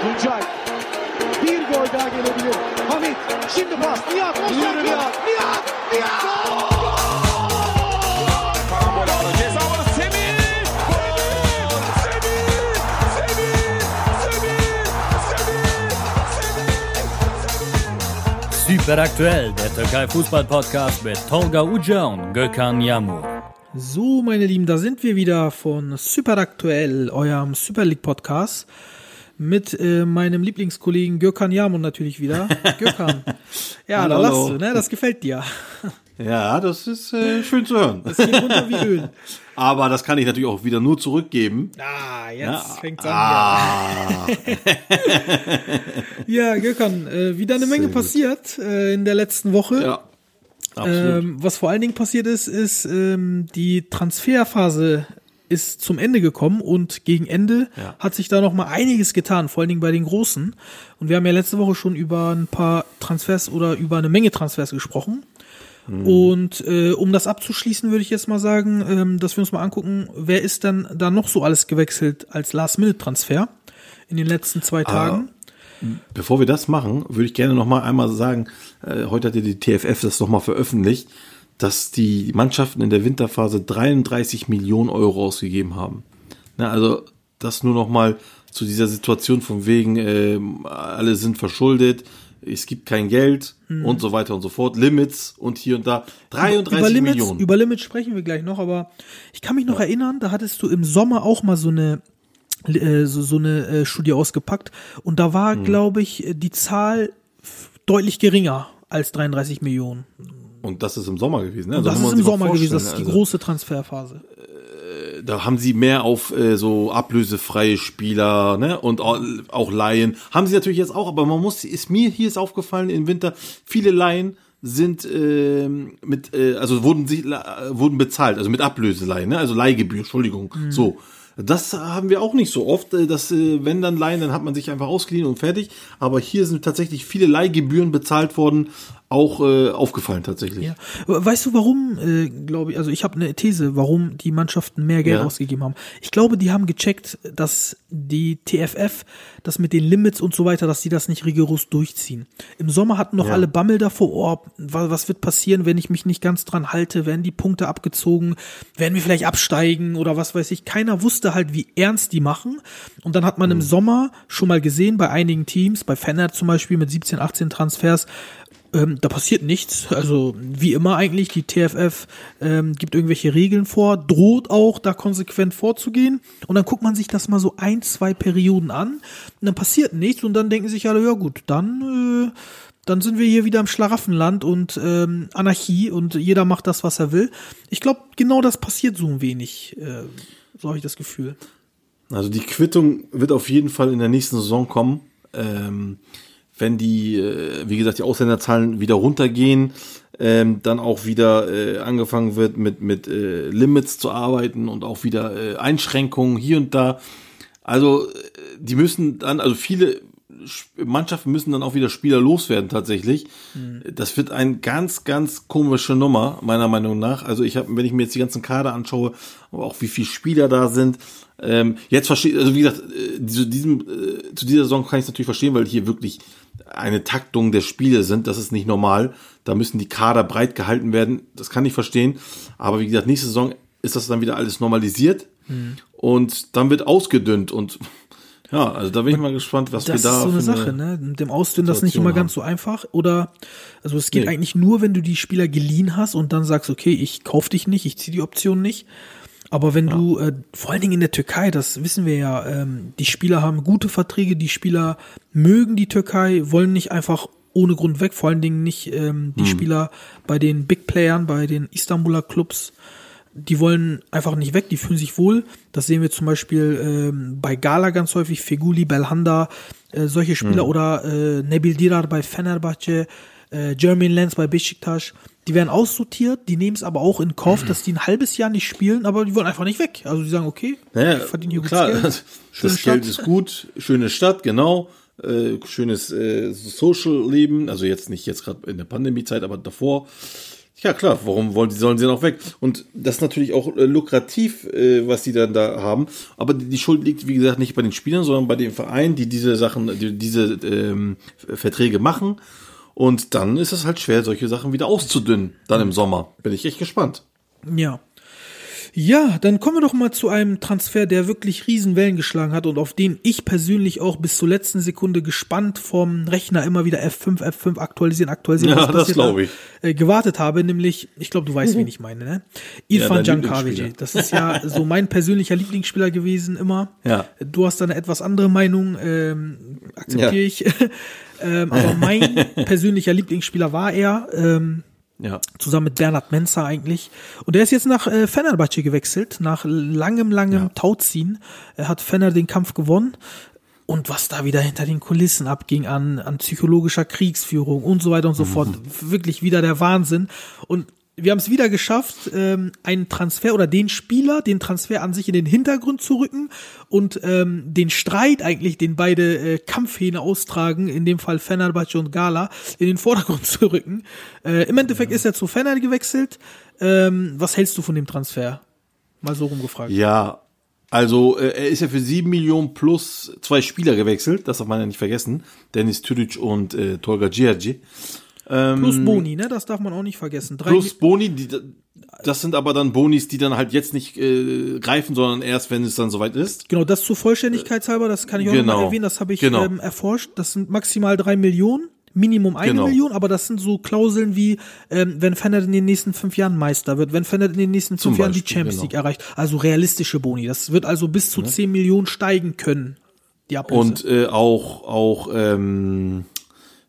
Tuncay. Bir gol daha gelebilir. Hamit. Şimdi pas. Nihat. Nihat. Nihat. Nihat. Nihat. Karambol aldı. Ceza alanı Semih. Gol! Semih! Semih! Semih! Semih! Semih! Super aktuell, der Türkei Fußball Podcast mit Tolga Uca und Gökhan Yamur. So, meine Lieben, da sind wir wieder von Super Aktuell, eurem Super League Podcast. Mit äh, meinem Lieblingskollegen Gökhan Yamur natürlich wieder. Gökhan. Ja, Hallo, da lachst du, ne? Das gefällt dir. Ja, das ist äh, schön zu hören. Das geht runter wie Öl. Aber das kann ich natürlich auch wieder nur zurückgeben. Ah, jetzt Ja. fängt's an. Ah, Ja, Gökhan, äh, wieder eine Menge passiert äh, in der letzten Woche. ja. Ähm, was vor allen Dingen passiert ist, ist, ähm, die Transferphase ist zum Ende gekommen und gegen Ende Ja. hat sich da noch mal einiges getan, vor allen Dingen bei den Großen. Und wir haben ja letzte Woche schon über ein paar Transfers oder über eine Menge Transfers gesprochen. Mhm. Und äh, um das abzuschließen, würde ich jetzt mal sagen, ähm, dass wir uns mal angucken, wer ist dann da noch so alles gewechselt als Last-Minute-Transfer in den letzten zwei Ah. Tagen? Bevor wir das machen, würde ich gerne noch mal einmal sagen, äh, heute hat ja die TFF das noch mal veröffentlicht, dass die Mannschaften in der Winterphase 33 Millionen Euro ausgegeben haben. Na, also das nur noch mal zu dieser Situation von wegen, äh, alle sind verschuldet, es gibt kein Geld und so weiter und so fort, Limits und hier und da. 33 über Limits, Millionen. Über Limits sprechen wir gleich noch, aber ich kann mich noch erinnern, da hattest du im Sommer auch mal so eine äh, so, so eine äh, Studie ausgepackt und da war, Hm. glaube ich, die Zahl deutlich geringer als 33 Millionen. Und das ist im Sommer gewesen. Ne? Also das ist im Sommer gewesen, das ist die also, große Transferphase. Da haben sie mehr auf äh, so ablösefreie Spieler ne? und auch, auch Laien. Haben sie natürlich jetzt auch, aber man muss, ist mir hier ist aufgefallen im Winter, viele Laien sind ähm, mit, äh, also wurden sie la- wurden bezahlt, also mit Ablöseleihen, ne? also Leihgebühr, Entschuldigung, so. Das haben wir auch nicht so oft, äh, dass äh, wenn dann Leihen, dann hat man sich einfach ausgeliehen und fertig. Aber hier sind tatsächlich viele Leihgebühren bezahlt worden, auch äh, aufgefallen tatsächlich. Ja. Weißt du, warum, äh, glaube ich, also ich habe eine These, warum die Mannschaften mehr Geld Ja. ausgegeben haben. Ich glaube, die haben gecheckt, dass die TFF, das mit den Limits und so weiter, dass die das nicht rigoros durchziehen. Im Sommer hatten noch Ja. alle Bammel davor, oh, wa- was wird passieren, wenn ich mich nicht ganz dran halte, werden die Punkte abgezogen, werden wir vielleicht absteigen oder was weiß ich. Keiner wusste halt, wie ernst die machen. Und dann hat man im Sommer schon mal gesehen, bei einigen Teams, bei Fener zum Beispiel mit 17, 18 Transfers, ähm, da passiert nichts. Also wie immer eigentlich, die TFF ähm, gibt irgendwelche Regeln vor, droht auch da konsequent vorzugehen. Und dann guckt man sich das mal so ein, zwei Perioden an und dann passiert nichts und dann denken sich alle, ja gut, dann, äh, dann sind wir hier wieder im Schlaraffenland und ähm, Anarchie und jeder macht das, was er will. Ich glaube, genau das passiert so ein wenig. Äh, so habe ich das Gefühl. Also die Quittung wird auf jeden Fall in der nächsten Saison kommen. Ähm, wenn die, äh, wie gesagt, die Ausländerzahlen wieder runtergehen, ähm, dann auch wieder äh, angefangen wird mit, mit äh, Limits zu arbeiten und auch wieder äh, Einschränkungen hier und da. Also äh, die müssen dann, also viele Mannschaften müssen dann auch wieder Spieler loswerden tatsächlich. Das wird ein ganz, ganz komische Nummer, meiner Meinung nach. Also ich habe, wenn ich mir jetzt die ganzen Kader anschaue, aber auch wie viele Spieler da sind, ähm, jetzt verstehe, also wie gesagt, äh, zu diesem, äh, zu dieser Saison kann ich es natürlich verstehen, weil hier wirklich eine Taktung der Spiele sind. Das ist nicht normal. Da müssen die Kader breit gehalten werden. Das kann ich verstehen. Aber wie gesagt, nächste Saison ist das dann wieder alles normalisiert und dann wird ausgedünnt und ja, also da bin ich mal gespannt, was Das wir da ist so eine Sache, ne? Mit dem Ausdünnen, das nicht immer ganz so einfach. Oder, also es geht Nee. eigentlich nur, wenn du die Spieler geliehen hast und dann sagst, okay, ich kauf dich nicht, ich ziehe die Option nicht. Aber wenn du, äh, vor allen Dingen in der Türkei, das wissen wir ja, ähm, die Spieler haben gute Verträge, die Spieler mögen die Türkei, wollen nicht einfach ohne Grund weg, vor allen Dingen nicht ähm, die Spieler bei den Big Playern, bei den Istanbuler Clubs, die wollen einfach nicht weg, die fühlen sich wohl. Das sehen wir zum Beispiel ähm, bei Gala ganz häufig, Feguli, Belhanda, äh, solche Spieler oder äh, Nebil Dirar bei Fenerbahce, äh, Jermaine Lenz bei Besiktas. Die werden aussortiert, die nehmen es aber auch in Kauf, dass die ein halbes Jahr nicht spielen, aber die wollen einfach nicht weg. Also die sagen, okay, Naja, ich verdiene hier klar, gutes Geld. das Geld Stadt. ist gut, schöne Stadt, genau, äh, schönes äh, Social-Leben, also jetzt nicht jetzt gerade in der Pandemie-Zeit, aber davor. Ja, klar, warum wollen sie, sollen sie noch weg? Und das ist natürlich auch äh, lukrativ, äh, was die dann da haben. Aber die, die Schuld liegt, wie gesagt, nicht bei den Spielern, sondern bei den Vereinen, die diese Sachen, die, diese ähm, Verträge machen. Und dann ist es halt schwer, solche Sachen wieder auszudünnen, dann im Sommer. Bin ich echt gespannt. Ja. Ja, dann kommen wir doch mal zu einem Transfer, der wirklich Riesenwellen geschlagen hat und auf den ich persönlich auch bis zur letzten Sekunde gespannt vom Rechner immer wieder F5, F5 aktualisieren, aktualisieren. Ja, was das passiert glaub da, ich. Äh, gewartet habe, nämlich, ich glaube, du weißt, wen ich meine, ne? Irfan dein Jankavic. Das ist ja so mein persönlicher Lieblingsspieler gewesen immer. Ja. Du hast da eine etwas andere Meinung, ähm, akzeptiere Ja. ich. ähm, aber mein persönlicher Lieblingsspieler war er. Ähm, Ja. zusammen mit Bernhard Menzer eigentlich. Und er ist jetzt nach äh, Fenerbahce gewechselt, nach langem, langem Tauziehen. Er hat Fener den Kampf gewonnen. Und was da wieder hinter den Kulissen abging an, an psychologischer Kriegsführung und so weiter und so fort. Wirklich wieder der Wahnsinn. Und wir haben es wieder geschafft, ähm, einen Transfer oder den Spieler, den Transfer an sich in den Hintergrund zu rücken und ähm, den Streit eigentlich, den beide äh, Kampfhähne austragen, in dem Fall Fenerbahce und Gala, in den Vordergrund zu rücken. Äh, Im Endeffekt ist er zu Fener gewechselt. Ähm, was hältst du von dem Transfer? Mal so rumgefragt. Ja, also äh, er ist ja für sieben Millionen plus zwei Spieler gewechselt, das darf man ja nicht vergessen. Dennis Tüdic und äh, Tolga Giorgi. Plus Boni, ne? Das darf man auch nicht vergessen. Drei Plus Boni, die, das sind aber dann Bonis, die dann halt jetzt nicht äh, greifen, sondern erst, wenn es dann soweit ist. Genau, das zur Vollständigkeitshalber, das kann ich auch Genau. nochmal erwähnen, das habe ich Genau. ähm, erforscht. Das sind maximal drei Millionen, Minimum eine Genau. Million, aber das sind so Klauseln wie, ähm, wenn Fener in den nächsten fünf Jahren Meister wird, wenn Fener in den nächsten Zum fünf Jahren die Beispiel, Champions genau. League erreicht. Also realistische Boni. Das wird also bis zu zehn Millionen steigen können. Die Ablöse. Und äh, auch, auch ähm,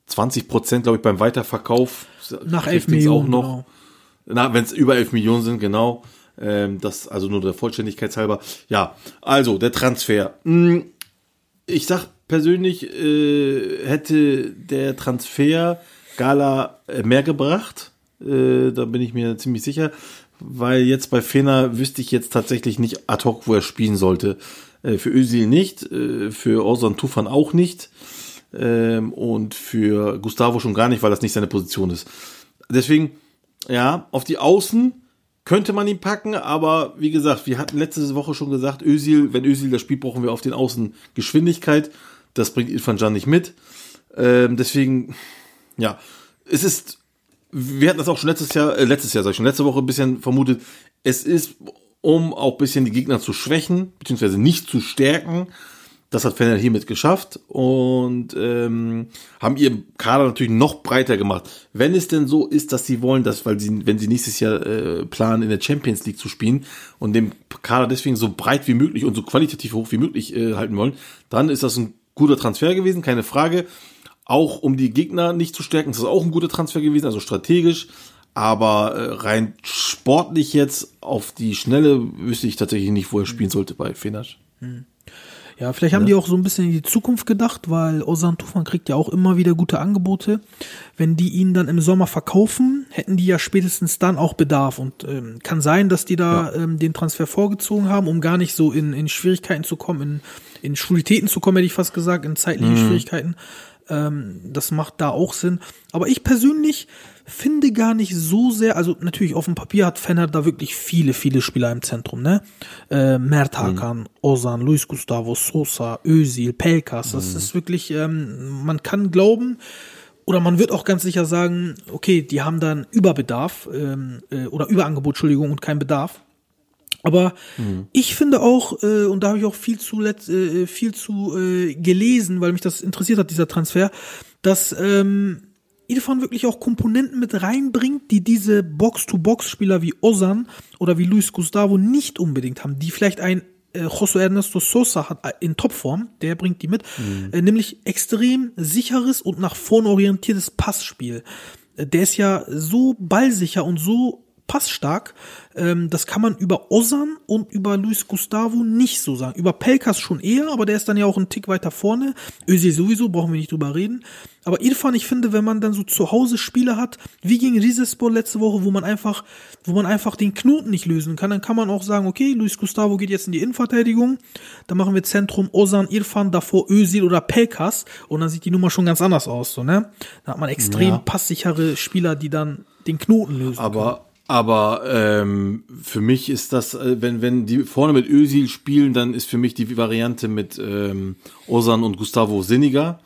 20 Prozent, glaube ich, beim Weiterverkauf. nach elf kriegt es Millionen. Auch noch. Genau. Na, wenn es über 11 Millionen sind, genau. Ähm, das also nur der Vollständigkeit halber. Ja, also der Transfer. Hm, Ich sag persönlich, äh, hätte der Transfer Gala äh, mehr gebracht. Äh, da bin ich mir ziemlich sicher. Weil jetzt bei Fener wüsste ich jetzt tatsächlich nicht ad hoc, wo er spielen sollte. Äh, für Özil nicht, äh, für Ozan Tufan auch nicht. Ähm, und für Gustavo schon gar nicht, weil das nicht seine Position ist. Deswegen, ja, auf die Außen könnte man ihn packen, aber wie gesagt, wir hatten letzte Woche schon gesagt, Özil, wenn Özil das spielt, brauchen wir auf den Außen Geschwindigkeit. Das bringt Irfan Can nicht mit. Ähm, deswegen, ja, es ist, wir hatten das auch schon letztes Jahr, äh, letztes Jahr, sag ich schon, letzte Woche ein bisschen vermutet, es ist, um auch ein bisschen die Gegner zu schwächen, beziehungsweise nicht zu stärken, das hat Fener hiermit geschafft und ähm, haben ihr Kader natürlich noch breiter gemacht. Wenn es denn so ist, dass sie wollen, dass, weil sie, wenn sie nächstes Jahr äh, planen, in der Champions League zu spielen und den Kader deswegen so breit wie möglich und so qualitativ hoch wie möglich äh, halten wollen, dann ist das ein guter Transfer gewesen, keine Frage. Auch um die Gegner nicht zu stärken, ist das auch ein guter Transfer gewesen, also strategisch. Aber äh, rein sportlich jetzt auf die Schnelle wüsste ich tatsächlich nicht, wo er spielen sollte bei Fenerbahce. Ja, vielleicht haben die auch so ein bisschen in die Zukunft gedacht, weil Ozan Tufan kriegt ja auch immer wieder gute Angebote. Wenn die ihn dann im Sommer verkaufen, hätten die ja spätestens dann auch Bedarf. Und ähm, kann sein, dass die da ähm, den Transfer vorgezogen haben, um gar nicht so in, in Schwierigkeiten zu kommen, in, in Schwulitäten zu kommen, hätte ich fast gesagt, in zeitliche Schwierigkeiten. Ähm, das macht da auch Sinn. Aber ich persönlich finde gar nicht so sehr, also natürlich auf dem Papier hat Fener da wirklich viele, viele Spieler im Zentrum, ne? Äh, Mert Hakan, Ozan, Luis Gustavo, Sosa, Özil, Pelkas, das ist wirklich, ähm, man kann glauben, oder man wird auch ganz sicher sagen, okay, die haben da einen Überbedarf, ähm, äh, oder Überangebot, Entschuldigung, und kein Bedarf. Aber ich finde auch, äh, und da habe ich auch viel zu äh, viel zu äh, gelesen, weil mich das interessiert hat, dieser Transfer, dass ähm, Irfan wirklich auch Komponenten mit reinbringt, die diese Box-to-Box-Spieler wie Ozan oder wie Luis Gustavo nicht unbedingt haben, die vielleicht ein äh, José Ernesto Sosa hat äh, in Topform, der bringt die mit, äh, nämlich extrem sicheres und nach vorne orientiertes Passspiel. Äh, Der ist ja so ballsicher und so passstark, ähm, das kann man über Ozan und über Luis Gustavo nicht so sagen. Über Pelkas schon eher, aber der ist dann ja auch einen Tick weiter vorne. Özil sowieso, brauchen wir nicht drüber reden. Aber Irfan, ich finde, wenn man dann so zu Hause Spiele hat, wie gegen Rizespor letzte Woche, wo man einfach, wo man einfach den Knoten nicht lösen kann, dann kann man auch sagen, okay, Luis Gustavo geht jetzt in die Innenverteidigung, dann machen wir Zentrum Ozan, Irfan, davor Özil oder Pelkas und dann sieht die Nummer schon ganz anders aus, so, ne? Da hat man extrem Ja. passsichere Spieler, die dann den Knoten lösen. Aber, aber ähm, für mich ist das, äh, wenn, wenn die vorne mit Özil spielen, dann ist für mich die Variante mit ähm, Ozan und Gustavo sinniger.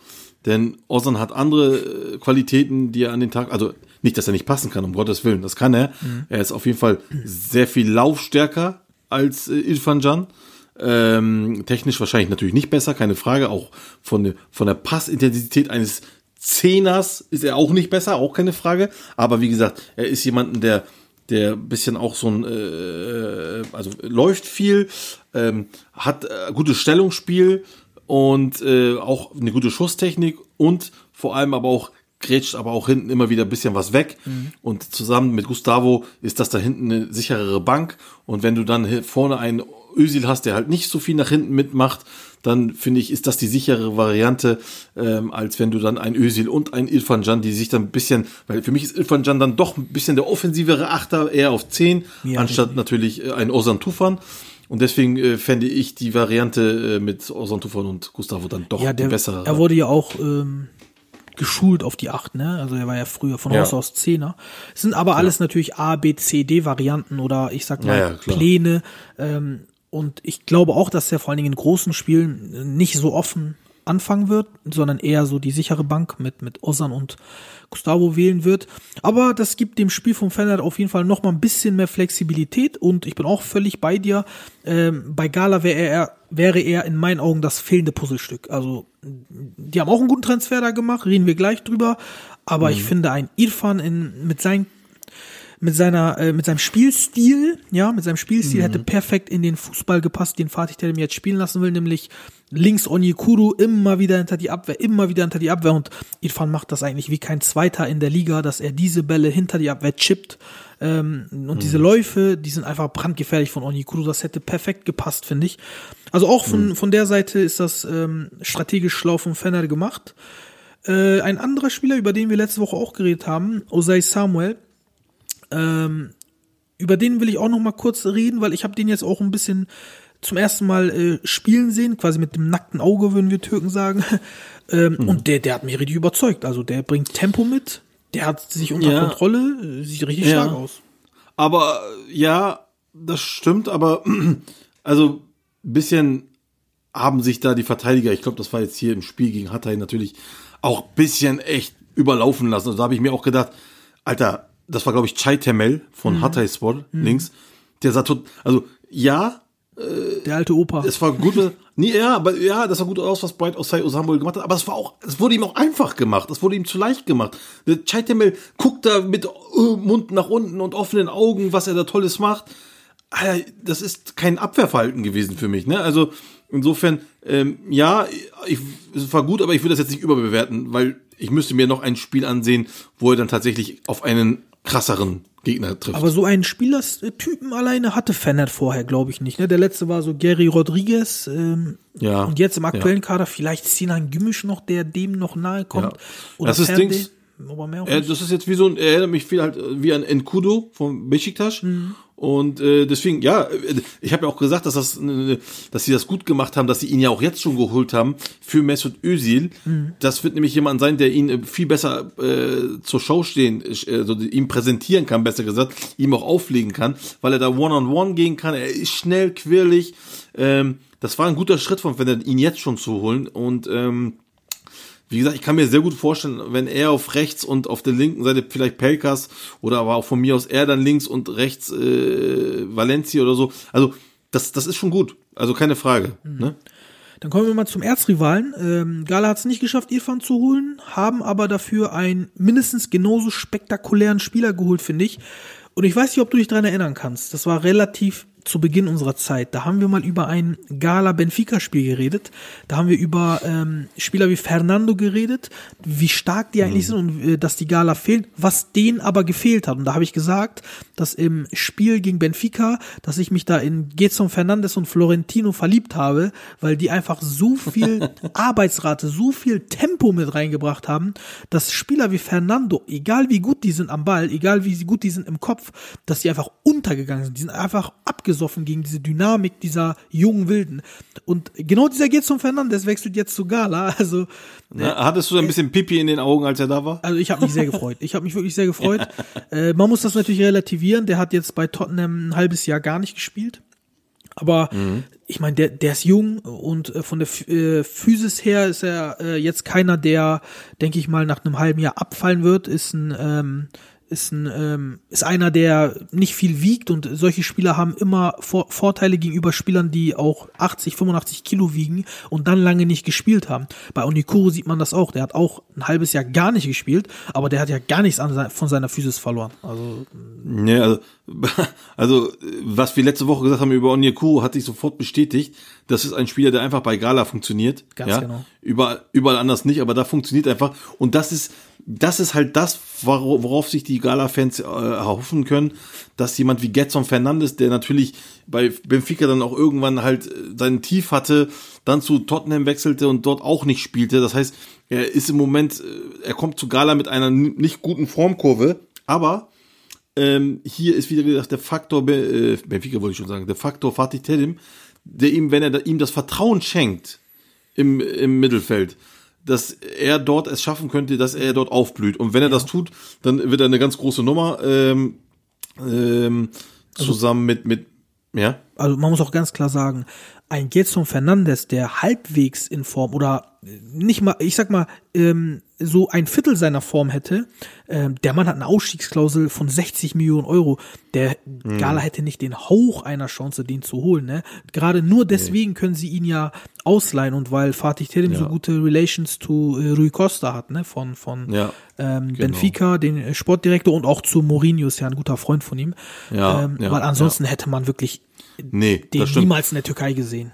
Denn Ozan hat andere äh, Qualitäten, die er an den Tag, also nicht, dass er nicht passen kann, um Gottes Willen, das kann er. Er ist auf jeden Fall sehr viel laufstärker als äh, Ilfan Can. Ähm, technisch wahrscheinlich natürlich nicht besser, keine Frage. Auch von, der- von der Passintensität eines Zehners ist er auch nicht besser, auch keine Frage. Aber wie gesagt, er ist jemanden, der der bisschen auch so ein, äh, also läuft viel, ähm, hat äh, gutes Stellungsspiel und äh, auch eine gute Schusstechnik und vor allem aber auch grätscht aber auch hinten immer wieder ein bisschen was weg. Und zusammen mit Gustavo ist das da hinten eine sicherere Bank. Und wenn du dann vorne einen Özil hast, der halt nicht so viel nach hinten mitmacht, dann finde ich, ist das die sichere Variante, ähm, als wenn du dann ein Özil und ein Ilfan Can, die sich dann ein bisschen, weil für mich ist Ilfan Can dann doch ein bisschen der offensivere Achter, eher auf 10, Ja, anstatt natürlich äh, ein Ozan Tufan. Und deswegen äh, fände ich die Variante äh, mit Ozan Tufan und Gustavo dann doch ja, der, die bessere. er wurde ja auch ähm, geschult auf die 8, ne? Also er war ja früher von Ja. Haus aus Zehner. Es sind aber alles natürlich A, B, C, D Varianten oder ich sag mal Ja, ja. Pläne. Ähm, und ich glaube auch, dass er vor allen Dingen in großen Spielen nicht so offen anfangen wird, sondern eher so die sichere Bank mit, mit Ozan und Gustavo wählen wird. Aber das gibt dem Spiel vom Fennert auf jeden Fall noch mal ein bisschen mehr Flexibilität und ich bin auch völlig bei dir. Ähm, bei Gala wäre er, wäre er in meinen Augen das fehlende Puzzlestück. Also die haben auch einen guten Transfer da gemacht, reden wir gleich drüber. Aber ich finde, ein Irfan in, mit seinen mit seiner äh, mit seinem Spielstil, ja, mit seinem Spielstil hätte perfekt in den Fußball gepasst, den Fatih Terim jetzt spielen lassen will, nämlich links Onyekuru immer wieder hinter die Abwehr, immer wieder hinter die Abwehr und Irfan macht das eigentlich wie kein Zweiter in der Liga, dass er diese Bälle hinter die Abwehr chippt ähm, und diese Läufe, die sind einfach brandgefährlich von Onyekuru, das hätte perfekt gepasst, finde ich. Also auch von von der Seite ist das ähm, strategisch schlau von Fenner gemacht. Äh, ein anderer Spieler, über den wir letzte Woche auch geredet haben, Osei Samuel, ähm, über den will ich auch noch mal kurz reden, weil ich habe den jetzt auch ein bisschen zum ersten Mal äh, spielen sehen, quasi mit dem nackten Auge, würden wir Türken sagen. ähm, Und der, der hat mich richtig überzeugt. Also der bringt Tempo mit, der hat sich unter Ja. Kontrolle, äh, sieht richtig Ja. stark aus. Aber äh, ja, das stimmt, aber also ein bisschen haben sich da die Verteidiger, ich glaube, das war jetzt hier im Spiel gegen Hatay natürlich auch ein bisschen echt überlaufen lassen. Also da habe ich mir auch gedacht, Alter, das war glaube ich Chai Temel von Hatay Sport links. Der sah tot, also ja, Der alte Opa. es war gut, nee, ja, aber ja, das sah gut aus, was Bright Osai Osamuel gemacht hat, aber es war auch, es wurde ihm auch einfach gemacht, es wurde ihm zu leicht gemacht. Der Chaitemel guckt da mit äh, Mund nach unten und offenen Augen, was er da Tolles macht. Alter, das ist kein Abwehrverhalten gewesen für mich, ne? Also insofern, ähm, ja, ich, es war gut, aber ich würde das jetzt nicht überbewerten, weil ich müsste mir noch ein Spiel ansehen, wo er dann tatsächlich auf einen krasseren Gegner trifft. Aber so einen Spielertypen alleine hatte Fennert vorher, glaube ich nicht. Ne? Der letzte war so Gary Rodriguez. Ähm, Ja, Und jetzt im aktuellen ja. Kader vielleicht Sinan Gümüsch noch, der dem noch nahe kommt. Ja. Oder Das ist Dings- Äh, das ist jetzt wie so ein, er erinnert mich viel halt äh, wie an Enkudo vom Besiktas. Und äh, deswegen, ja, äh, ich habe ja auch gesagt, dass das, äh, dass sie das gut gemacht haben, dass sie ihn ja auch jetzt schon geholt haben für Mesut Özil. Das wird nämlich jemand sein, der ihn äh, viel besser äh, zur Schau stehen, äh, also ihm präsentieren kann, besser gesagt, ihm auch auflegen kann, weil er da One-on-One gehen kann. Er ist schnell, quirlig. Ähm, das war ein guter Schritt von, wenn er ihn jetzt schon zu holen und ähm, wie gesagt, ich kann mir sehr gut vorstellen, wenn er auf rechts und auf der linken Seite vielleicht Pelkas oder aber auch von mir aus er dann links und rechts äh, Valencia oder so. Also das, das ist schon gut. Also keine Frage. Ne? Dann kommen wir mal zum Erzrivalen. Ähm, Gala hat es nicht geschafft, Irfan zu holen, haben aber dafür einen mindestens genauso spektakulären Spieler geholt, finde ich. Und ich weiß nicht, ob du dich dran erinnern kannst. Das war relativ zu Beginn unserer Zeit. Da haben wir mal über ein Gala-Benfica-Spiel geredet. Da haben wir über ähm, Spieler wie Fernando geredet, wie stark die eigentlich sind und äh, dass die Gala fehlen, was denen aber gefehlt hat. Und da habe ich gesagt, dass im Spiel gegen Benfica, dass ich mich da in Gezon Fernandes und Florentino verliebt habe, weil die einfach so viel Arbeitsrate, so viel Tempo mit reingebracht haben, dass Spieler wie Fernando, egal wie gut die sind am Ball, egal wie gut die sind im Kopf, dass die einfach untergegangen sind. Die sind einfach abgesoffen gegen diese Dynamik dieser jungen Wilden. Und genau dieser Gerson Fernandes wechselt jetzt zu Gala. Also, Na, hattest du ein bisschen Pipi in den Augen, als er da war? also ich habe mich sehr gefreut. Ich habe mich wirklich sehr gefreut. Äh, man muss das natürlich relativieren. Der hat jetzt bei Tottenham ein halbes Jahr gar nicht gespielt. Aber ich meine, der, der ist jung und äh, von der äh, Physis her ist er äh, jetzt keiner, der, denke ich mal, nach einem halben Jahr abfallen wird. Ist ein, ähm, ist ein, ähm, ist einer, der nicht viel wiegt und solche Spieler haben immer Vor Vorteile gegenüber Spielern, die auch 80, 85 Kilo wiegen und dann lange nicht gespielt haben. Bei Onikuru sieht man das auch. Der hat auch ein halbes Jahr gar nicht gespielt, aber der hat ja gar nichts an von seiner Physis verloren. Also Nee, also, also, was wir letzte Woche gesagt haben über Onyekuru, hat sich sofort bestätigt. Das ist ein Spieler, der einfach bei Gala funktioniert. Ganz ja? genau. Überall, überall anders nicht, aber da funktioniert einfach. Und das ist, das ist halt das, wora- worauf sich die Gala-Fans äh, erhoffen können, dass jemand wie Getson Fernandes, der natürlich bei Benfica dann auch irgendwann halt äh, seinen Tief hatte, dann zu Tottenham wechselte und dort auch nicht spielte. Das heißt, er ist im Moment, äh, er kommt zu Gala mit einer nicht guten Formkurve, aber ähm, hier ist wieder gesagt der Faktor, äh, Benfica wollte ich schon sagen, der Faktor Fatih Terim, der ihm, wenn er da, ihm das Vertrauen schenkt im, im Mittelfeld, dass er dort es schaffen könnte, dass er dort aufblüht. Und wenn er das tut, dann wird er eine ganz große Nummer ähm, ähm, zusammen mit, mit, ja, also man muss auch ganz klar sagen, ein Getson Fernandes, der halbwegs in Form oder nicht mal, ich sag mal, ähm, so ein Viertel seiner Form hätte, ähm, der Mann hat eine Ausstiegsklausel von 60 Millionen Euro. Der Gala hätte nicht den Hauch einer Chance, den zu holen. Ne? Gerade nur deswegen können sie ihn ja ausleihen und weil Fatih Terim so Ja. gute Relations zu äh, Rui Costa hat, ne? Von, von Ja, ähm, genau. Benfica, den äh, Sportdirektor und auch zu Mourinho ist ja ein guter Freund von ihm. Ja, ähm, ja, weil ansonsten hätte man wirklich nee, den niemals in der Türkei gesehen.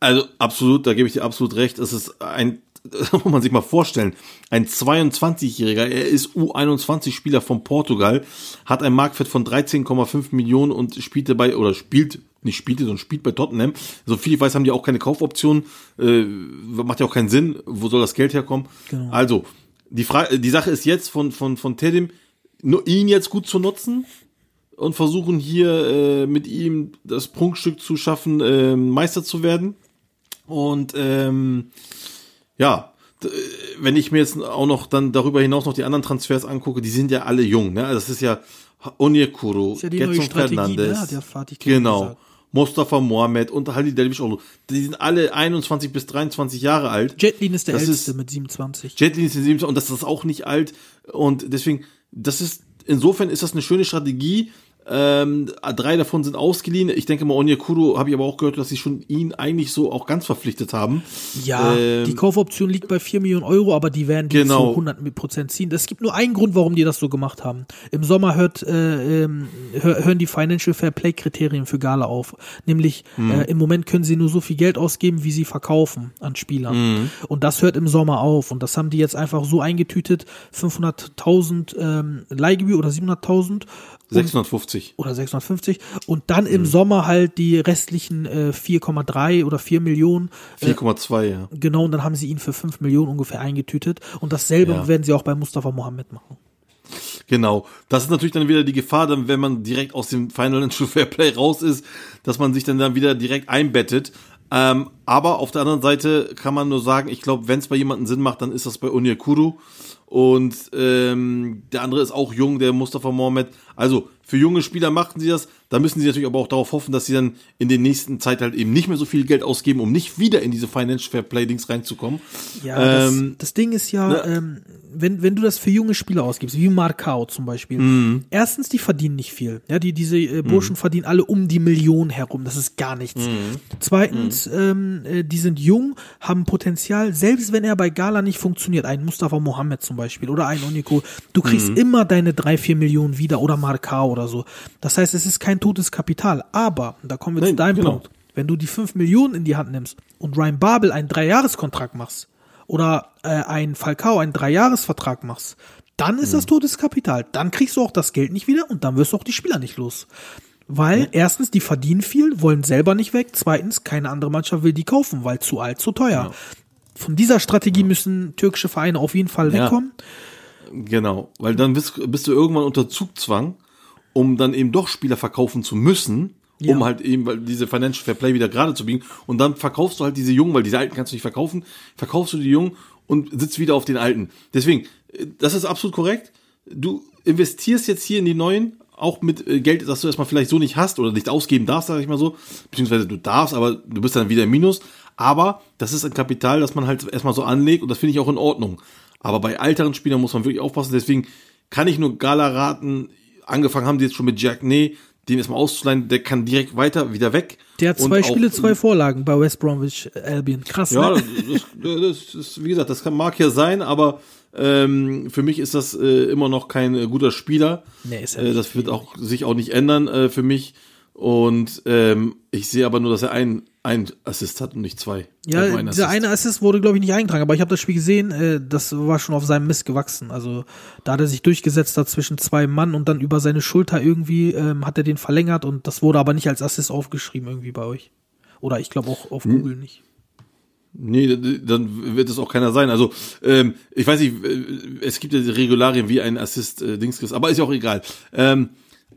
Also absolut, da gebe ich dir absolut recht. Es ist ein, muss man sich mal vorstellen, ein 22-Jähriger, er ist U21-Spieler von Portugal, hat ein Marktwert von 13,5 Millionen und spielte bei, oder spielt, nicht spielte, sondern spielt bei Tottenham. So viel ich weiß, haben die auch keine Kaufoption, äh, macht ja auch keinen Sinn, wo soll das Geld herkommen? Genau. Also, die Frage, die Sache ist jetzt von, von, von Tedim, nur ihn jetzt gut zu nutzen, und versuchen hier äh, mit ihm das Prunkstück zu schaffen, äh, Meister zu werden. Und ähm, ja, äh, wenn ich mir jetzt auch noch dann darüber hinaus noch die anderen Transfers angucke, die sind ja alle jung. Ne? Also das ist ja Onyekuru, ja Getson Strategie, Fernandes, ne? Genau, gesagt. Mustafa Mohamed und Halil Dervish Die sind alle 21 bis 23 Jahre alt. Jetlin ist der Das älteste ist- mit 27. Jetlin ist in 27 und das ist auch nicht alt und deswegen, das ist, insofern ist das eine schöne Strategie. Ähm, drei davon sind ausgeliehen. Ich denke mal, Onyekuru habe ich aber auch gehört, dass sie schon ihn eigentlich so auch ganz verpflichtet haben. Ja, Ähm, die Kaufoption liegt bei 4 Millionen Euro, aber die werden die Genau. zu 100 Prozent ziehen. Es gibt nur einen Grund, warum die das so gemacht haben. Im Sommer hört, äh, hör, hören die Financial Fair Play Kriterien für Gala auf. Nämlich Mhm. äh, im Moment können sie nur so viel Geld ausgeben, wie sie verkaufen an Spielern. Mhm. Und das hört im Sommer auf. Und das haben die jetzt einfach so eingetütet. 500.000 ähm, Leihgebühr oder 700.000 und 650. oder 650 und dann im Sommer halt die restlichen äh, 4,3 oder 4 Millionen. Äh, 4,2, ja. genau, und dann haben sie ihn für 5 Millionen ungefähr eingetütet. Und dasselbe Ja. werden sie auch bei Mustafa Mohammed machen. Genau. Das ist natürlich dann wieder die Gefahr, dann, wenn man direkt aus dem Financial Fair Play raus ist, dass man sich dann, dann wieder direkt einbettet. Ähm, aber auf der anderen Seite kann man nur sagen, ich glaube, wenn es bei jemandem Sinn macht, dann ist das bei Onyekuru. Und ähm, der andere ist auch jung, der Mustafa Mohamed. Also für junge Spieler machen sie das. Da müssen sie natürlich aber auch darauf hoffen, dass sie dann in den nächsten Zeit halt eben nicht mehr so viel Geld ausgeben, um nicht wieder in diese Financial Fair Play Dings reinzukommen. Ja, Ähm, das, das Ding ist ja, ne- ähm, wenn, wenn du das für junge Spieler ausgibst, wie Marcao zum Beispiel, Mhm. erstens, die verdienen nicht viel. Ja, die, diese äh, Burschen verdienen alle um die Million herum. Das ist gar nichts. Mhm. Zweitens, ähm, äh, die sind jung, haben Potenzial, selbst wenn er bei Gala nicht funktioniert, ein Mustafa Mohammed zum Beispiel oder ein Oniko, du kriegst Mhm. immer deine drei, vier Millionen wieder oder Marcao oder so. Das heißt, es ist kein totes Kapital. Aber, da kommen wir Nein, zu deinem genau. Punkt, wenn du die 5 Millionen in die Hand nimmst und Ryan Babel einen Dreijahreskontrakt machst oder äh, ein Falcao einen Dreijahresvertrag machst, dann ist das totes Kapital. Dann kriegst du auch das Geld nicht wieder und dann wirst du auch die Spieler nicht los. Weil erstens, die verdienen viel, wollen selber nicht weg. Zweitens, keine andere Mannschaft will die kaufen, weil zu alt, zu teuer. Von dieser Strategie müssen türkische Vereine auf jeden Fall Ja. wegkommen. Genau, weil dann bist, bist du irgendwann unter Zugzwang, um dann eben doch Spieler verkaufen zu müssen Ja. um halt eben weil diese Financial Fair Play wieder gerade zu biegen. Und dann verkaufst du halt diese Jungen, weil diese Alten kannst du nicht verkaufen, verkaufst du die Jungen und sitzt wieder auf den Alten. Deswegen, äh, das ist absolut korrekt. Du investierst jetzt hier in die Neuen, auch mit äh, Geld, das du erstmal vielleicht so nicht hast oder nicht ausgeben darfst, sag ich mal so. Beziehungsweise du darfst, aber du bist dann wieder im Minus. Aber das ist ein Kapital, das man halt erstmal so anlegt und das finde ich auch in Ordnung. Aber bei älteren Spielern muss man wirklich aufpassen. Deswegen kann ich nur Gala raten. Angefangen haben die jetzt schon mit Jack Nee, den erstmal auszuleihen, der kann direkt weiter wieder weg. Der hat zwei auch- Spiele, zwei Vorlagen bei West Bromwich Albion. Krass, Ja, ne? das, das, ist, wie gesagt, das kann, mag ja sein, aber ähm, für mich ist das äh, immer noch kein äh, guter Spieler. Nee, ist er äh, das wird auch sich auch nicht ändern äh, für mich. Und ähm, ich sehe aber nur, dass er einen, einen Assist hat und nicht zwei. Ja, einen dieser Assist. eine Assist wurde, glaube ich, nicht eingetragen, aber ich habe das Spiel gesehen, äh, das war schon auf seinem Mist gewachsen. Also da hat er sich durchgesetzt da zwischen zwei Mann und dann über seine Schulter irgendwie ähm, hat er den verlängert und das wurde aber nicht als Assist aufgeschrieben irgendwie bei euch. Oder ich glaube auch auf Hm. Google nicht. Nee, dann wird es auch keiner sein. Also, ähm, ich weiß nicht, es gibt ja die Regularien wie ein Assist-Dings, äh, aber ist ja auch egal. Ähm,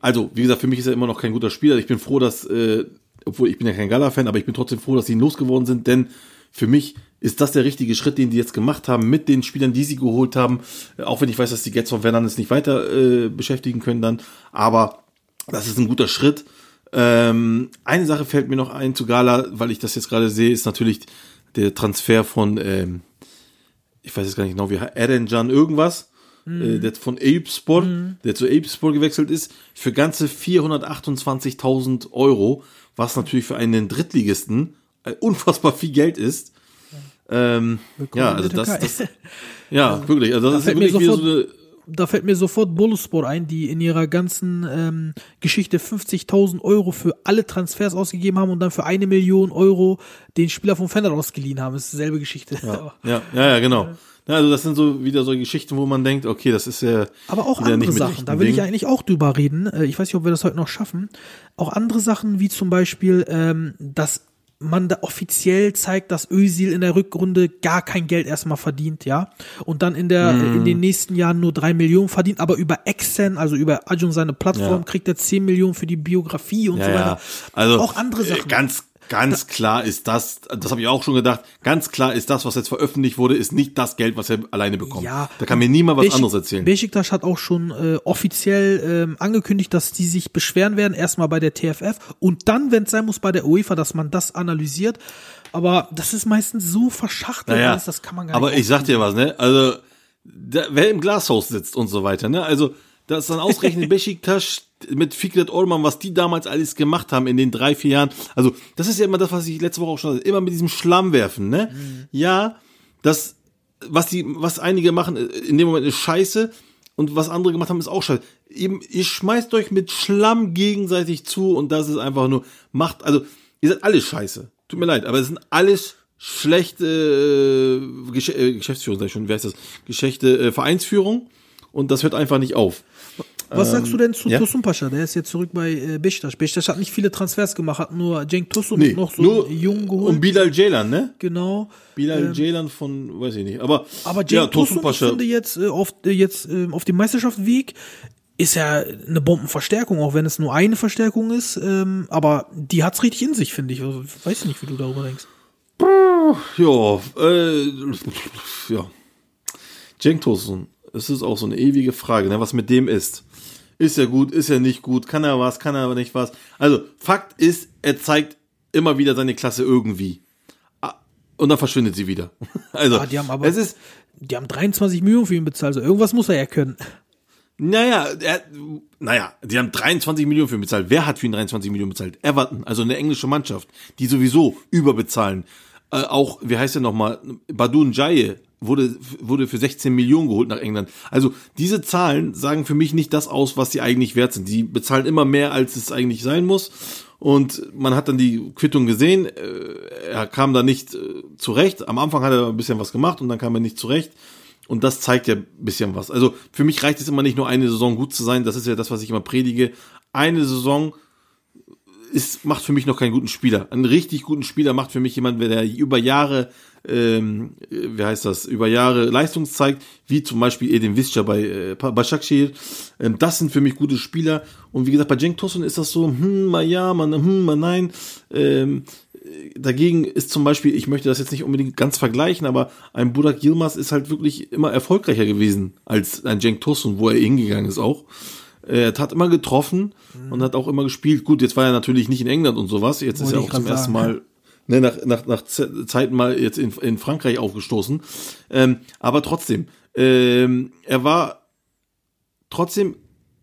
also, wie gesagt, für mich ist er immer noch kein guter Spieler. Ich bin froh, dass, äh, obwohl ich bin ja kein Gala-Fan, aber ich bin trotzdem froh, dass sie ihn losgeworden sind, denn für mich ist das der richtige Schritt, den die jetzt gemacht haben mit den Spielern, die sie geholt haben. Äh, Auch wenn ich weiß, dass die Gets von Fernandes nicht weiter äh, beschäftigen können dann, aber das ist ein guter Schritt. Ähm, eine Sache fällt mir noch ein zu Gala, weil ich das jetzt gerade sehe, ist natürlich der Transfer von, ähm, ich weiß jetzt gar nicht genau, wie Erencan irgendwas, äh, der von Ape Sport, der zu Ape Sport gewechselt ist, für ganze 428.000 Euro, was natürlich für einen Drittligisten äh, unfassbar viel Geld ist. Ähm, ja, also das, das, ja, wirklich, also das ist fällt mir wirklich wieder so eine, Da fällt mir sofort Boluspor ein, die in ihrer ganzen ähm, Geschichte 50.000 Euro für alle Transfers ausgegeben haben und dann für eine Million Euro den Spieler vom Fender ausgeliehen haben. Das ist dieselbe Geschichte. ja, ja, ja, genau. Ja, also das sind so wieder so Geschichten, wo man denkt, okay, das ist ja Aber auch andere Sachen, da will ich Dingen. eigentlich auch drüber reden. Äh, Ich weiß nicht, ob wir das heute noch schaffen. Auch andere Sachen, wie zum Beispiel, ähm, dass man da offiziell zeigt, dass Özil in der Rückrunde gar kein Geld erstmal verdient, ja. Und dann in der, Mhm. in den nächsten Jahren nur drei Millionen verdient, aber über Exen, also über Ajun seine Plattform, Ja. kriegt er 10 Millionen für die Biografie und Ja, so weiter. ja. Also auch andere äh, Sachen. Ganz, ganz klar ist das, das habe ich auch schon gedacht, ganz klar ist das, was jetzt veröffentlicht wurde, ist nicht das Geld, was er alleine bekommt. Ja, da kann mir niemand was Beşik- anderes erzählen. Beşiktaş hat auch schon äh, offiziell ähm, angekündigt, dass die sich beschweren werden, erstmal bei der TFF und dann, wenn es sein muss, bei der UEFA, dass man das analysiert. Aber das ist meistens so verschachtelt, Naja, alles, das kann man gar aber nicht. ich sag dir was, ne? Also, da, wer im Glashaus sitzt und so weiter, ne? Also, das dann ausgerechnet Besiktas mit Fikret Orman, was die damals alles gemacht haben in den drei, vier Jahren. Also, das ist ja immer das, was ich letzte Woche auch schon hatte. Immer mit diesem Schlamm werfen, ne? Mhm. Ja, das, was die, was einige machen, äh, in dem Moment ist scheiße. Und was andere gemacht haben, ist auch scheiße. Eben, ihr schmeißt euch mit Schlamm gegenseitig zu und das ist einfach nur, macht, also, ihr seid alle scheiße. Tut mir leid, aber es sind alles schlechte äh, Gesch äh, Geschäftsführung, sag ich schon, wie heißt das? Geschächte äh, Vereinsführung und das hört einfach nicht auf. Was sagst du denn zu ja? Tosun Pascha? Der ist jetzt zurück bei äh, Beşiktaş. Beşiktaş hat nicht viele Transfers gemacht, hat nur Cenk Tosun Nee, noch so nur Jungen geholt. und Bilal Ceylan, ne? genau. Bilal Ceylan von, weiß ich nicht, aber, Aber Cenk ja, Tosun, ich Pascha. finde jetzt äh, auf, äh, jetzt äh, auf dem Meisterschaftsweg ist ja eine Bombenverstärkung, auch wenn es nur eine Verstärkung ist. Ähm, aber die hat's richtig in sich, finde ich. Also, weiß nicht, wie du darüber denkst. Ja, äh, ja. Cenk Tosun, es ist auch so eine ewige Frage, ne, was mit dem ist. Ist er gut, ist er nicht gut, kann er was, kann er aber nicht was. Also, Fakt ist, er zeigt immer wieder seine Klasse irgendwie. Ah, Und dann verschwindet sie wieder. Also, Ah, die haben aber, es ist, die haben 23 Millionen für ihn bezahlt. Also irgendwas muss er ja können. Naja, er, naja, die haben 23 Millionen für ihn bezahlt. Wer hat für ihn 23 Millionen bezahlt? Everton, also eine englische Mannschaft, die sowieso überbezahlen. Äh, auch, wie heißt der nochmal? Badun Jaye wurde, wurde für 16 Millionen geholt nach England. Also diese Zahlen sagen für mich nicht das aus, was sie eigentlich wert sind. Die bezahlen immer mehr, als es eigentlich sein muss. Und man hat dann die Quittung gesehen. Äh, er kam da nicht äh, zurecht. Am Anfang hat er ein bisschen was gemacht und dann kam er nicht zurecht. Und das zeigt ja ein bisschen was. Also für mich reicht es immer nicht nur eine Saison gut zu sein. Das ist ja das, was ich immer predige. Eine Saison ist, macht für mich noch keinen guten Spieler. Einen richtig guten Spieler macht für mich jemand, der über Jahre ähm, wie heißt das, über Jahre Leistung zeigt, wie zum Beispiel Edin Visca bei äh, Başakşehir. Ähm, das sind für mich gute Spieler. Und wie gesagt, bei Cenk Tosun ist das so, hm, mal ja, mal, hm, mal nein. Ähm, dagegen ist zum Beispiel, ich möchte das jetzt nicht unbedingt ganz vergleichen, aber ein Burak Yilmaz ist halt wirklich immer erfolgreicher gewesen als ein Cenk Tosun, wo er hingegangen ist auch. Er hat immer getroffen und hat auch immer gespielt. Gut, jetzt war er natürlich nicht in England und sowas. Jetzt ist Wollte er ich auch zum grad ersten sagen. Mal ne, nach, nach, nach Ze- Zeiten mal jetzt in, in Frankreich aufgestoßen. Ähm, aber trotzdem, ähm, er war trotzdem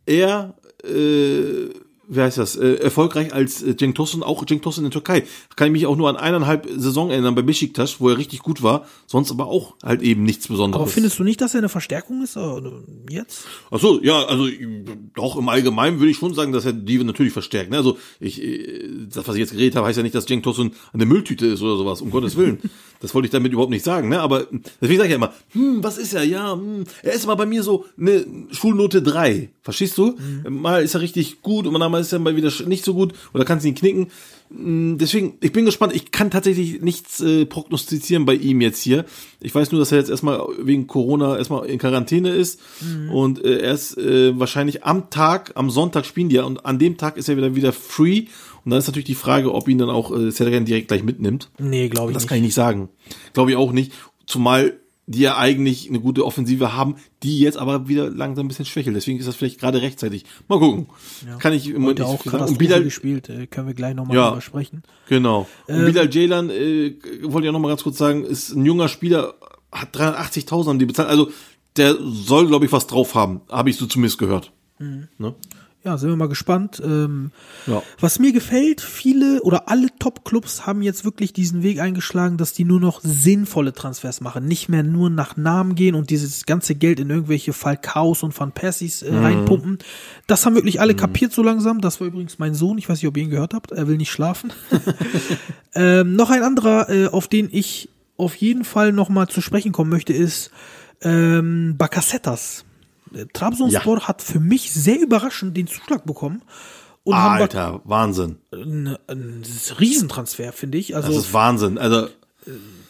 eher, äh, wie heißt das, äh, erfolgreich als äh, Cenk Tosun, auch Cenk Tosun in der Türkei. Kann ich mich auch nur an eineinhalb Saison erinnern bei Besiktas, wo er richtig gut war, sonst aber auch halt eben nichts Besonderes. Aber findest du nicht, dass er eine Verstärkung ist? Oder jetzt? Ach so, ja, also doch im Allgemeinen würde ich schon sagen, dass er die natürlich verstärkt. Ne? Also ich, äh, das, was ich jetzt geredet habe, heißt ja nicht, dass Cenk Tosun eine Mülltüte ist oder sowas, um Gottes Willen. Das wollte ich damit überhaupt nicht sagen. Ne? Aber deswegen sage ich ja immer, hm, was ist er? Ja, hm, er ist mal bei mir so eine Schulnote drei. Verstehst du? Mal ist er richtig gut und mal ist er mal wieder nicht so gut oder kannst ihn knicken. Hm, Deswegen, ich bin gespannt. Ich kann tatsächlich nichts äh, prognostizieren bei ihm jetzt hier. Ich weiß nur, dass er jetzt erstmal wegen Corona erstmal in Quarantäne ist und äh, er ist äh, wahrscheinlich am Tag, am Sonntag spielen die ja und an dem Tag ist er wieder wieder free. Und dann ist natürlich die Frage, ob ihn dann auch äh, Sergen direkt gleich mitnimmt. Nee, glaube ich Das nicht. kann ich nicht sagen. Glaube ich auch nicht. Zumal die ja eigentlich eine gute Offensive haben, die jetzt aber wieder langsam ein bisschen schwächelt. Deswegen ist das vielleicht gerade rechtzeitig. Mal gucken. Kann ich im Moment auch sagen. Und Bilal, gespielt, äh, können wir gleich nochmal Ja. drüber sprechen. genau. Und Ähm, Bilal Ceylan, äh, wollte ich auch noch mal ganz kurz sagen, ist ein junger Spieler, hat 380.000 haben die bezahlt. Also der soll, glaube ich, was drauf haben. Habe ich so zumindest gehört. Ne? Ja, sind wir mal gespannt. Ähm, Ja. Was mir gefällt, viele oder alle Top-Clubs haben jetzt wirklich diesen Weg eingeschlagen, dass die nur noch sinnvolle Transfers machen. Nicht mehr nur nach Namen gehen und dieses ganze Geld in irgendwelche Falcaos und Van Persies äh, reinpumpen. Das haben wirklich alle kapiert so langsam. Das war übrigens mein Sohn. Ich weiß nicht, ob ihr ihn gehört habt. Er will nicht schlafen. ähm, noch ein anderer, äh, auf den ich auf jeden Fall noch mal zu sprechen kommen möchte, ist ähm, Bakasetas. Trabzonspor hat für mich sehr überraschend den Zuschlag bekommen. Und haben Alter, Wahnsinn. ein, ein Riesentransfer, finde ich. Das Also ist Wahnsinn. Also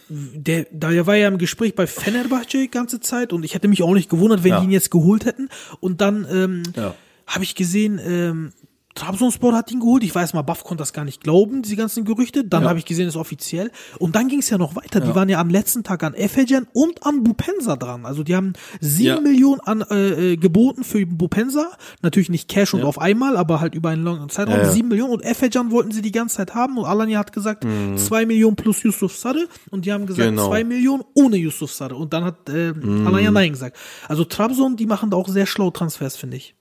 der, da war ja im Gespräch bei Fenerbahce die ganze Zeit und ich hätte mich auch nicht gewundert, wenn Ja. die ihn jetzt geholt hätten. Und dann ähm, Ja. habe ich gesehen, ähm, Trabzonspor hat ihn geholt. Ich weiß mal, Buff konnte das gar nicht glauben, diese ganzen Gerüchte. Dann Ja. habe ich gesehen, es ist offiziell. Und dann ging es ja noch weiter. Die waren ja am letzten Tag an Efecan und an Bupensa dran. Also die haben sieben Ja. Millionen an äh, äh, geboten für Bupensa. Natürlich nicht Cash und auf einmal, aber halt über einen langen Zeitraum. Ja, ja. Sieben Millionen. Und Efecan wollten sie die ganze Zeit haben. Und Alanya hat gesagt, zwei Millionen plus Yusuf Sarı. Und die haben gesagt, Mhm. Genau. Mhm. zwei Millionen ohne Yusuf Sarı. Und dann hat äh, Alanya Nein gesagt. Also Trabzon, die machen da auch sehr schlau Transfers, finde ich.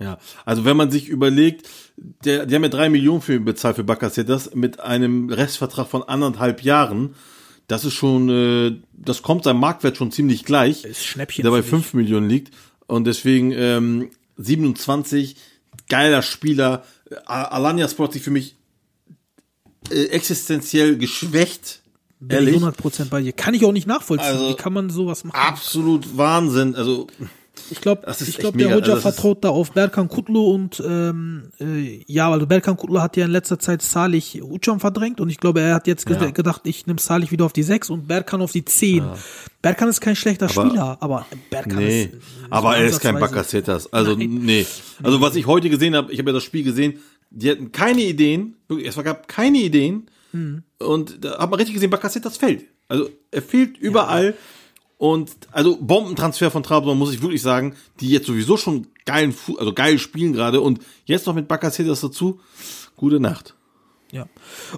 Ja, also wenn man sich überlegt, der, die haben ja drei Millionen für ihn bezahlt für Bakasetas mit einem Restvertrag von anderthalb Jahren. Das ist schon, äh, das kommt seinem Marktwert schon ziemlich gleich, Ist Schnäppchen, der bei fünf Millionen liegt. Und deswegen ähm, 27, geiler Spieler. Al- Alanya Sport sich für mich äh, existenziell geschwächt. Bin ich Ehrlich? 100% bei dir. Kann ich auch nicht nachvollziehen. Also- Wie kann man sowas machen? Absolut Wahnsinn. Also Ich glaube, ich glaube, der. Hoja Also vertraut da auf Berkan Kutlu und ähm, äh, ja, weil Berkan Kutlu hat ja in letzter Zeit Salih Ucan verdrängt und ich glaube, er hat jetzt Ja. gedacht, ich nehme Salih wieder auf die 6 und Berkan auf die 10. Berkan ist kein schlechter Spieler, aber Berkan Nee, ist aber er ist kein Bakasetas. Also Nein. nee. Also was ich heute gesehen habe, ich habe ja das Spiel gesehen, die hatten keine Ideen, es gab keine Ideen Hm. und da hat man richtig gesehen, Bakasetas fällt. Also er fehlt überall und also Bombentransfer von Trabzon muss ich wirklich sagen, die jetzt sowieso schon geilen, Fu also geil spielen gerade und jetzt noch mit Bakasetas dazu. Gute Nacht. Ja.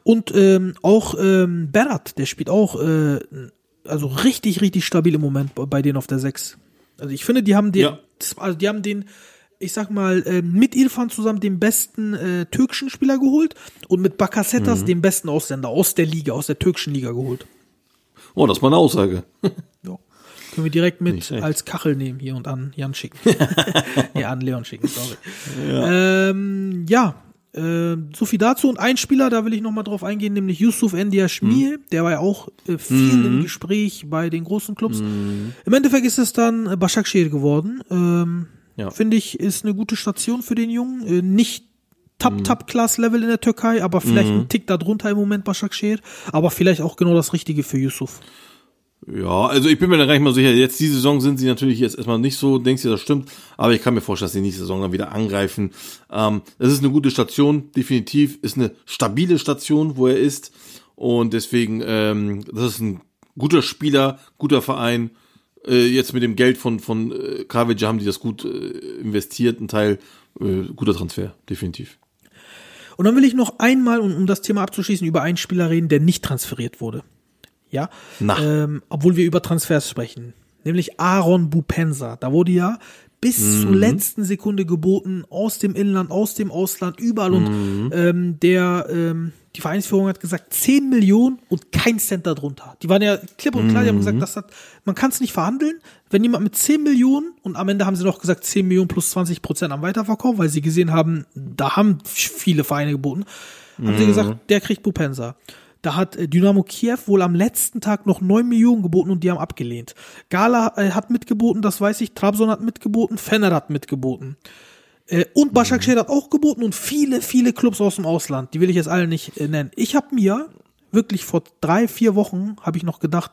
Und ähm, auch ähm, Berat, der spielt auch äh, also richtig, richtig stabil im Moment bei- denen auf der 6. Also ich finde, die haben den, Ja. also die haben den, ich sag mal, äh, mit Irfan zusammen den besten äh, türkischen Spieler geholt und mit Mhm. Bakasetas den besten Ausländer aus der Liga, aus der türkischen Liga geholt. Oh, das ist mal eine Aussage. Ja. Können wir direkt mit als Kachel nehmen hier und an Jan schicken. ja, an Leon schicken, sorry. Ja, ähm, ja äh, so viel dazu. Und ein Spieler, da will ich nochmal drauf eingehen, nämlich Yusuf Endia Schmir, Mhm. der war ja auch äh, viel im Gespräch bei den großen Clubs. Im Endeffekt ist es dann äh, Başakşehir geworden. Ähm, Ja. Finde ich, ist eine gute Station für den Jungen. Äh, nicht Top-Top-Class-Level in der Türkei, aber vielleicht ein Tick darunter im Moment Başakşehir, aber vielleicht auch genau das Richtige für Yusuf. Ja, also ich bin mir da gar nicht mal sicher. Jetzt die Saison sind sie natürlich jetzt erstmal nicht so, denkst du, das stimmt, aber ich kann mir vorstellen, dass sie nächste Saison dann wieder angreifen. Ähm, es ist eine gute Station, definitiv, ist eine stabile Station, wo er ist und deswegen, ähm, das ist ein guter Spieler, guter Verein. Äh, jetzt mit dem Geld von von äh, Kravic haben die das gut äh, investiert, ein Teil äh, guter Transfer, definitiv. Und dann will ich noch einmal, um, um das Thema abzuschließen, über einen Spieler reden, der nicht transferiert wurde. Ja, ähm, obwohl wir über Transfers sprechen. Nämlich Aaron Bupensa. Da wurde ja bis zur letzten Sekunde geboten, aus dem Inland, aus dem Ausland, überall. Und ähm, der, ähm, die Vereinsführung hat gesagt, 10 Millionen und kein Cent darunter. Die waren ja klipp und klar, die haben gesagt, das hat, man kann es nicht verhandeln. Wenn jemand mit 10 Millionen und am Ende haben sie noch gesagt 10 Millionen plus 20 Prozent am Weiterverkauf, weil sie gesehen haben, da haben viele Vereine geboten, haben sie gesagt, der kriegt Bupensa. Da hat äh, Dynamo Kiew wohl am letzten Tag noch 9 Millionen geboten und die haben abgelehnt. Gala äh, hat mitgeboten, das weiß ich. Trabzon hat mitgeboten, Fener hat mitgeboten. Äh, und Başakşehir hat auch geboten und viele, viele Clubs aus dem Ausland. Die will ich jetzt alle nicht äh, nennen. Ich habe mir wirklich vor drei, vier Wochen habe ich noch gedacht,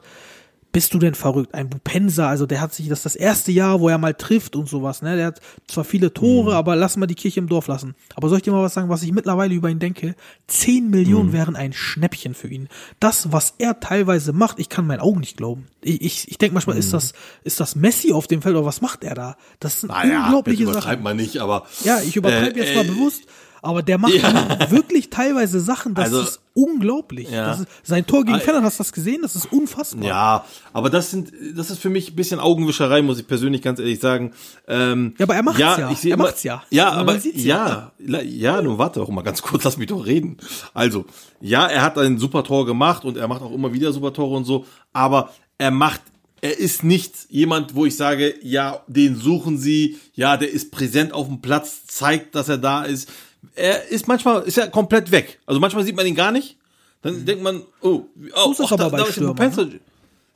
bist du denn verrückt? Ein Bupensa, also der hat sich, das ist das erste Jahr, wo er mal trifft und sowas, ne? Der hat zwar viele Tore, aber lass mal die Kirche im Dorf lassen. Aber soll ich dir mal was sagen, was ich mittlerweile über ihn denke? Zehn Millionen wären ein Schnäppchen für ihn. Das, was er teilweise macht, ich kann meinen Augen nicht glauben. Ich, ich, ich denke manchmal, ist das, ist das Messi auf dem Feld oder was macht er da? Das sind unglaubliche jetzt Sachen. übertreibt man nicht, aber Ja, ich übertreibe Äh, jetzt mal äh, bewusst, aber der macht wirklich teilweise Sachen, das Also, ist unglaublich. ja. Das ist, sein Tor gegen Ah, Fener, hast du das gesehen? Das ist unfassbar. Ja, aber das sind, das ist für mich ein bisschen Augenwischerei, muss ich persönlich ganz ehrlich sagen. Ähm, Ja, aber er macht's ja. Ich sehe Er immer- macht's ja. Ja, aber ja, ja, ja, nun warte doch mal ganz kurz, lass mich doch reden. Also, ja, er hat ein super Tor gemacht und er macht auch immer wieder super Tore und so, aber er macht er ist nicht jemand, wo ich sage, ja, den suchen sie, ja, der ist präsent auf dem Platz, zeigt, dass er da ist. Er ist manchmal, ist er komplett weg. Also manchmal sieht man ihn gar nicht. Dann denkt man, oh, oh ist das aber bei ist Stürmern, Bupenza.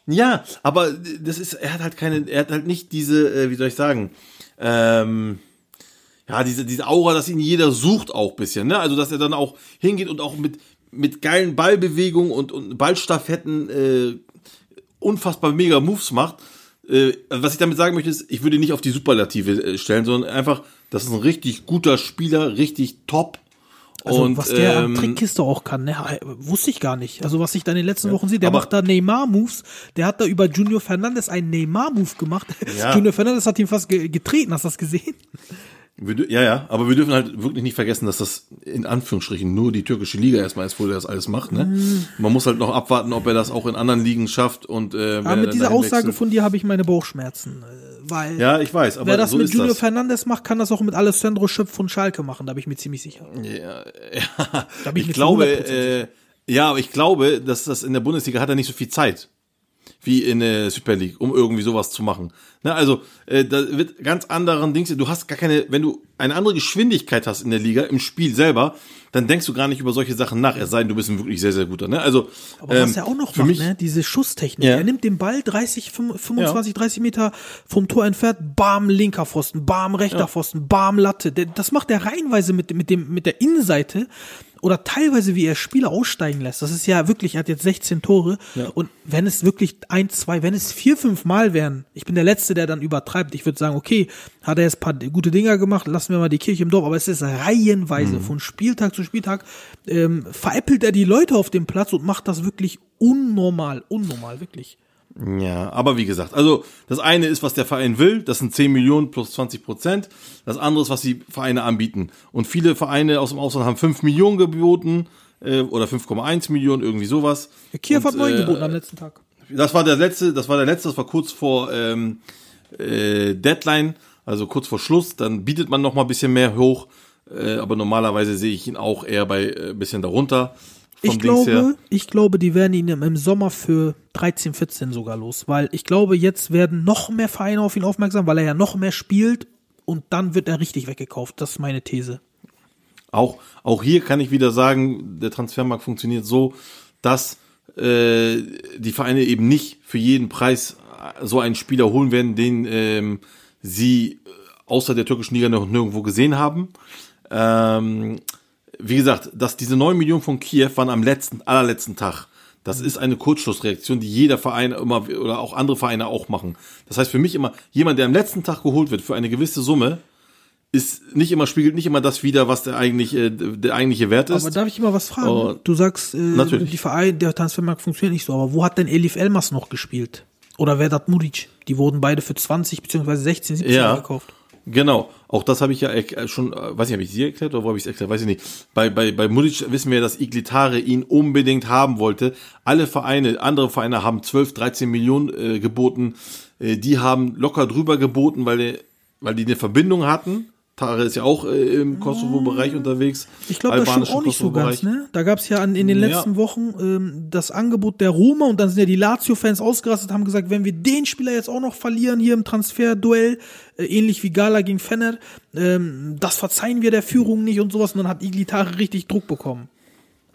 Ja, aber das ist, er hat halt keine, er hat halt nicht diese, äh, wie soll ich sagen, ähm, ja, diese, diese Aura, dass ihn jeder sucht auch bisschen, ne? Also, dass er dann auch hingeht und auch mit, mit geilen Ballbewegungen und, und Ballstaffetten, äh, unfassbar mega Moves macht. Äh, was ich damit sagen möchte, ist, ich würde ihn nicht auf die Superlative äh, stellen, sondern einfach, das ist ein richtig guter Spieler, richtig top. Also und, was der ähm, an Trickkiste auch kann, ne, wusste ich gar nicht. Also was ich da in den letzten Wochen sehe, der macht da Neymar-Moves, der hat da über Junior Fernandes einen Neymar-Move gemacht. Ja. Junior Fernandes hat ihn fast ge getreten, hast du das gesehen? Wir, ja, ja, aber wir dürfen halt wirklich nicht vergessen, dass das in Anführungsstrichen nur die türkische Liga erstmal ist, wo der das alles macht. Ne? Man muss halt noch abwarten, ob er das auch in anderen Ligen schafft. Und äh, Aber er mit dieser Aussage wechselt- von dir habe ich meine Bauchschmerzen, äh, weil Ja, ich weiß, aber wer das so mit Junior das. Fernandes macht, kann das auch mit Alessandro Schöpf von Schalke machen, da bin ich mir ziemlich sicher. Ja, ja. Da bin ich ich glaube, 100% äh, ja, aber ich glaube, dass das in der Bundesliga hat er nicht so viel Zeit wie in der Super League, um irgendwie sowas zu machen. Ne, also äh, da wird ganz anderen Dings. Du hast gar keine, wenn du eine andere Geschwindigkeit hast in der Liga im Spiel selber, dann denkst du gar nicht über solche Sachen nach. Es sei denn, du bist ein wirklich sehr sehr guter. Ne? Also Aber was er auch noch macht, mich, ne, diese Schusstechnik. Ja. Er nimmt den Ball 30, 25, 30 Meter vom Tor entfernt, bam, linker Pfosten, bam, rechter Pfosten, bam, Latte. Das macht er reihenweise mit, mit, dem, mit der Innenseite oder teilweise, wie er Spieler aussteigen lässt. Das ist ja wirklich, er hat jetzt 16 Tore. Und wenn es wirklich ein, zwei, wenn es vier, fünf Mal wären, ich bin der Letzte, der dann übertreibt. Ich würde sagen, okay, hat er jetzt ein paar gute Dinger gemacht, lassen wir mal die Kirche im Dorf. Aber es ist reihenweise, Mhm. von Spieltag zu Spieltag, ähm, veräppelt er die Leute auf dem Platz und macht das wirklich unnormal, unnormal, wirklich. Ja, aber wie gesagt, also das eine ist, was der Verein will, das sind 10 Millionen plus 20 Prozent. Das andere ist, was die Vereine anbieten. Und viele Vereine aus dem Ausland haben 5 Millionen geboten äh, oder 5,1 Millionen, irgendwie sowas. Kiew Und, hat neun äh, geboten am letzten Tag. Das war der letzte, das war der letzte, das war kurz vor ähm, äh, Deadline, also kurz vor Schluss. Dann bietet man noch mal ein bisschen mehr hoch, äh, aber normalerweise sehe ich ihn auch eher bei äh, bisschen darunter. Ich Dings her. glaube, ich glaube, die werden ihn im, Sommer für 13, 14 sogar los, weil ich glaube, jetzt werden noch mehr Vereine auf ihn aufmerksam, weil er ja noch mehr spielt und dann wird er richtig weggekauft. Das ist meine These. Auch, auch hier kann ich wieder sagen, der Transfermarkt funktioniert so, dass äh, die Vereine eben nicht für jeden Preis so einen Spieler holen werden, den ähm, sie äh, außer der türkischen Liga noch nirgendwo gesehen haben. Ähm, wie gesagt, dass diese 9 Millionen von Kiew waren am letzten, allerletzten Tag. Das ist eine Kurzschlussreaktion, die jeder Verein immer oder auch andere Vereine auch machen. Das heißt für mich immer, jemand, der am letzten Tag geholt wird für eine gewisse Summe, ist nicht immer, spiegelt nicht immer das wider, was der eigentlich, äh, der eigentliche Wert ist. Aber darf ich immer was fragen? Oh, du sagst, äh, natürlich. die Verein, der Transfermarkt funktioniert nicht so, aber wo hat denn Elif Elmas noch gespielt? Oder Vedat Muric? Die wurden beide für 20 beziehungsweise 16, 17 Ja. gekauft. Genau, auch das habe ich ja äh, schon, äh, weiß nicht, habe ich sie erklärt oder wo habe ich es erklärt, weiß ich nicht. Bei, bei, bei Mudic wissen wir, ja, dass Iglitare ihn unbedingt haben wollte. Alle Vereine, andere Vereine haben 12, 13 Millionen äh, geboten. Äh, die haben locker drüber geboten, weil, weil die eine Verbindung hatten. Tare ist ja auch äh, im Kosovo-Bereich unterwegs. Ich glaube, das stimmt auch nicht so ganz, ne? Da gab es ja an, in den Ja. letzten Wochen ähm, das Angebot der Roma und dann sind ja die Lazio-Fans ausgerastet, haben gesagt, wenn wir den Spieler jetzt auch noch verlieren hier im Transferduell, äh, ähnlich wie Gala gegen Fenner, ähm, das verzeihen wir der Führung nicht und sowas. Und dann hat Iglitare richtig Druck bekommen.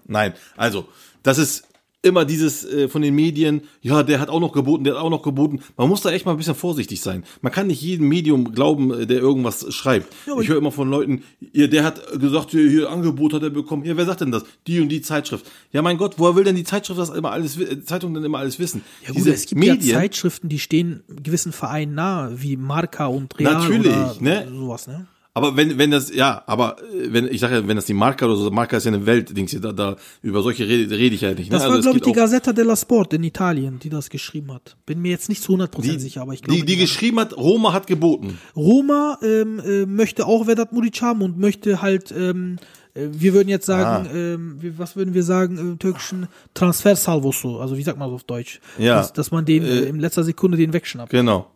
Nein, also, das ist immer dieses äh, von den Medien, ja, der hat auch noch geboten, der hat auch noch geboten. Man muss da echt mal ein bisschen vorsichtig sein. Man kann nicht jedem Medium glauben, äh, der irgendwas schreibt. aber ich höre immer von Leuten, ja, der hat gesagt, hier, hier Angebot hat er bekommen. Ja, wer sagt denn das? Die und die Zeitschrift. Ja, mein Gott, woher will denn die Zeitschrift das immer alles, äh, Zeitung denn immer alles wissen? Ja gut, es gibt ja Zeitschriften, die stehen gewissen Vereinen nahe, wie Marca und Real Natürlich, oder ne? sowas, ne? Aber wenn, wenn das, ja, aber äh, wenn, ich sage ja, wenn das die Marca oder so, Marca ist ja eine Welt, Dings, da, da, über solche rede, rede ich ja nicht. Ne? Das war, Also glaube ich, die Gazzetta della Sport in Italien, die das geschrieben hat. Bin mir jetzt nicht zu 100% sicher, aber ich glaube. die, die geschrieben hat, Roma hat geboten. Roma ähm, äh, möchte auch Vedat Muric haben und möchte halt, ähm, äh, wir würden jetzt sagen, Ah. ähm, was würden wir sagen im türkischen Transfersalvoso, also wie sagt man das auf Deutsch? Ja. Dass, dass man den äh, in letzter Sekunde den wegschnappt. Genau.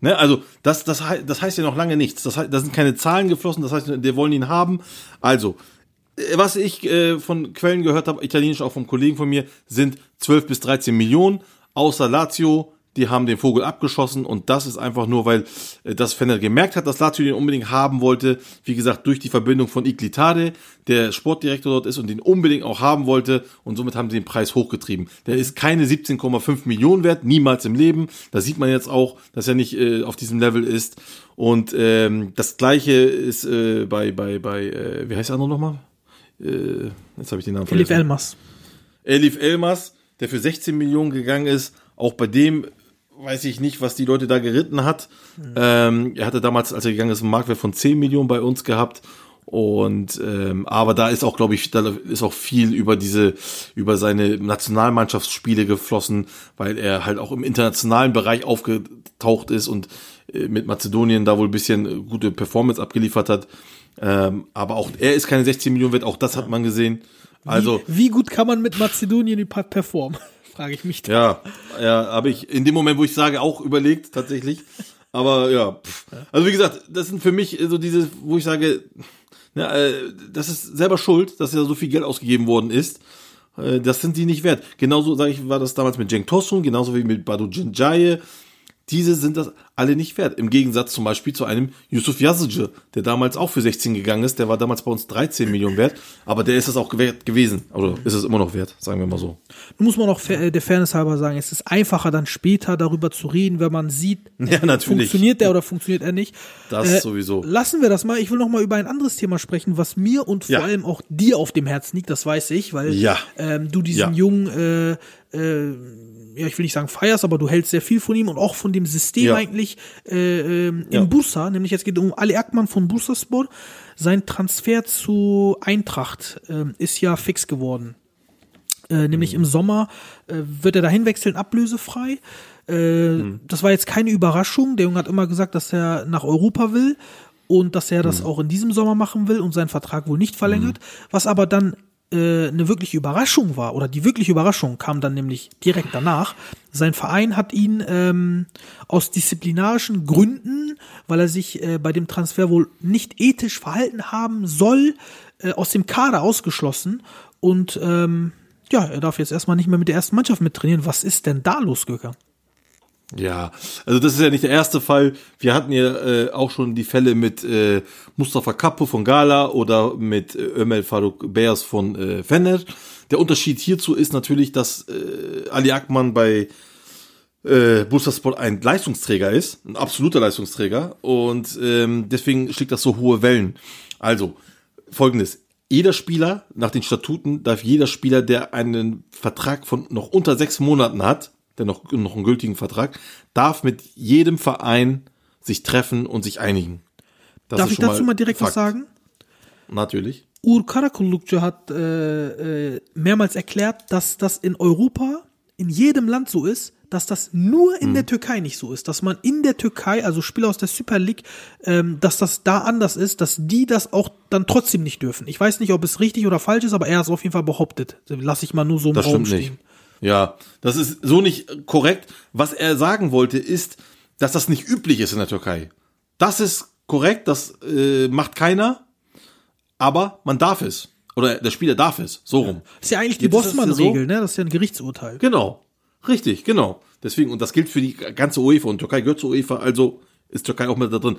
Ne, also das, das, das heißt ja noch lange nichts. Das heißt, da sind keine Zahlen geflossen, das heißt, wir wollen ihn haben. Also, äh, was ich äh, von Quellen gehört habe, italienisch auch vom Kollegen von mir, sind 12 bis 13 Millionen, außer Lazio, die haben den Vogel abgeschossen und das ist einfach nur, weil äh, das Fenner gemerkt hat, dass Lazio den unbedingt haben wollte. Wie gesagt, durch die Verbindung von Iglitade, der Sportdirektor dort ist und den unbedingt auch haben wollte und somit haben sie den Preis hochgetrieben. Der ist keine 17,5 Millionen wert, niemals im Leben. Da sieht man jetzt auch, dass er nicht äh, auf diesem Level ist. Und ähm, das gleiche ist äh, bei, bei, bei, äh, wie heißt der andere nochmal? Äh, jetzt habe ich den Namen Philipp vergessen. Elmas. Elif Elmas, der für 16 Millionen gegangen ist. Auch bei dem weiß ich nicht, was die Leute da geritten hat. Ähm, er hatte damals, als er gegangen ist, einen Marktwert von 10 Millionen bei uns gehabt. Und ähm, aber da ist auch, glaube ich, da ist auch viel über diese, über seine Nationalmannschaftsspiele geflossen, weil er halt auch im internationalen Bereich aufgetaucht ist und äh, mit Mazedonien da wohl ein bisschen gute Performance abgeliefert hat. Ähm, aber auch er ist keine 16 Millionen wert, auch das hat man gesehen. Also wie, wie gut kann man mit Mazedonien performen? Frage ich mich. da. ja, ja, habe ich in dem Moment, wo ich sage, auch überlegt tatsächlich. Aber ja, pff. also wie gesagt, das sind für mich so diese, wo ich sage, na, äh, das ist selber schuld, dass ja so viel Geld ausgegeben worden ist. Äh, das sind die nicht wert. Genauso sage ich, war das damals mit Cenk Tosun, genauso wie mit Badu Djindjaye. Diese sind das alle nicht wert. Im Gegensatz zum Beispiel zu einem Yusuf Yazıcı, der damals auch für 16 gegangen ist. Der war damals bei uns 13 Millionen wert. Aber der ist es auch wert gewesen. Oder ist es immer noch wert, sagen wir mal so. Nun muss man auch äh, der Fairness halber sagen, es ist einfacher dann später darüber zu reden, wenn man sieht, Ja, funktioniert der oder funktioniert er nicht. Äh, Das sowieso. Lassen wir das mal. Ich will noch mal über ein anderes Thema sprechen, was mir und vor Ja. allem auch dir auf dem Herzen liegt, das weiß ich, weil Ja. ähm, du diesen jungen, äh, äh, ja, ich will nicht sagen feierst, aber du hältst sehr viel von ihm und auch von dem System Ja. eigentlich äh, ähm, Ja. in Bursa, nämlich jetzt geht es um Ali Akman von Bursaspor. Sein Transfer zu Eintracht ähm, ist ja fix geworden. Äh, nämlich im Sommer äh, wird er dahin wechseln, ablösefrei. Äh, Das war jetzt keine Überraschung. Der Junge hat immer gesagt, dass er nach Europa will und dass er das auch in diesem Sommer machen will und seinen Vertrag wohl nicht verlängert. Was aber dann äh, eine wirkliche Überraschung war, oder die wirkliche Überraschung kam dann nämlich direkt danach. Sein Verein hat ihn ähm, aus disziplinarischen Gründen, weil er sich äh, bei dem Transfer wohl nicht ethisch verhalten haben soll, äh, aus dem Kader ausgeschlossen. Und ähm, ja, er darf jetzt erstmal nicht mehr mit der ersten Mannschaft mittrainieren. Was ist denn da los, Göker? Ja, also das ist ja nicht der erste Fall. Wir hatten ja äh, auch schon die Fälle mit äh, Mustafa Kapo von Gala oder mit äh, Ömel Faruk Beyaz von äh, Fener. Der Unterschied hierzu ist natürlich, dass äh, Ali Akman bei äh, Bursaspor ein Leistungsträger ist, ein absoluter Leistungsträger und ähm, deswegen schlägt das so hohe Wellen. Also, folgendes. jeder Spieler, nach den Statuten, darf jeder Spieler, der einen Vertrag von noch unter sechs Monaten hat, der noch, noch einen gültigen Vertrag, darf mit jedem Verein sich treffen und sich einigen. Das Darf ich dazu mal direkt was Fakt. sagen? Natürlich. Uğur Karakullukcu hat äh, äh, mehrmals erklärt, dass das in Europa in jedem Land so ist, dass das nur Mhm. in der Türkei nicht so ist, dass man in der Türkei, also Spieler aus der Super League, ähm, dass das da anders ist, dass die das auch dann trotzdem nicht dürfen. Ich weiß nicht, ob es richtig oder falsch ist, aber er hat es auf jeden Fall behauptet. Lass ich mal nur so im Das Raum stimmt stehen. nicht. Ja, das ist so nicht korrekt. Was er sagen wollte, ist, dass das nicht üblich ist in der Türkei. Das ist korrekt, das äh, macht keiner, aber man darf es. Oder der Spieler darf es, so rum. Ist ja eigentlich die es ja Bossmann-Regel, so- ne? Das ist ja ein Gerichtsurteil. Genau. Richtig, genau. Deswegen, und das gilt für die ganze UEFA und Türkei gehört zur UEFA, also ist Türkei auch mit da drin.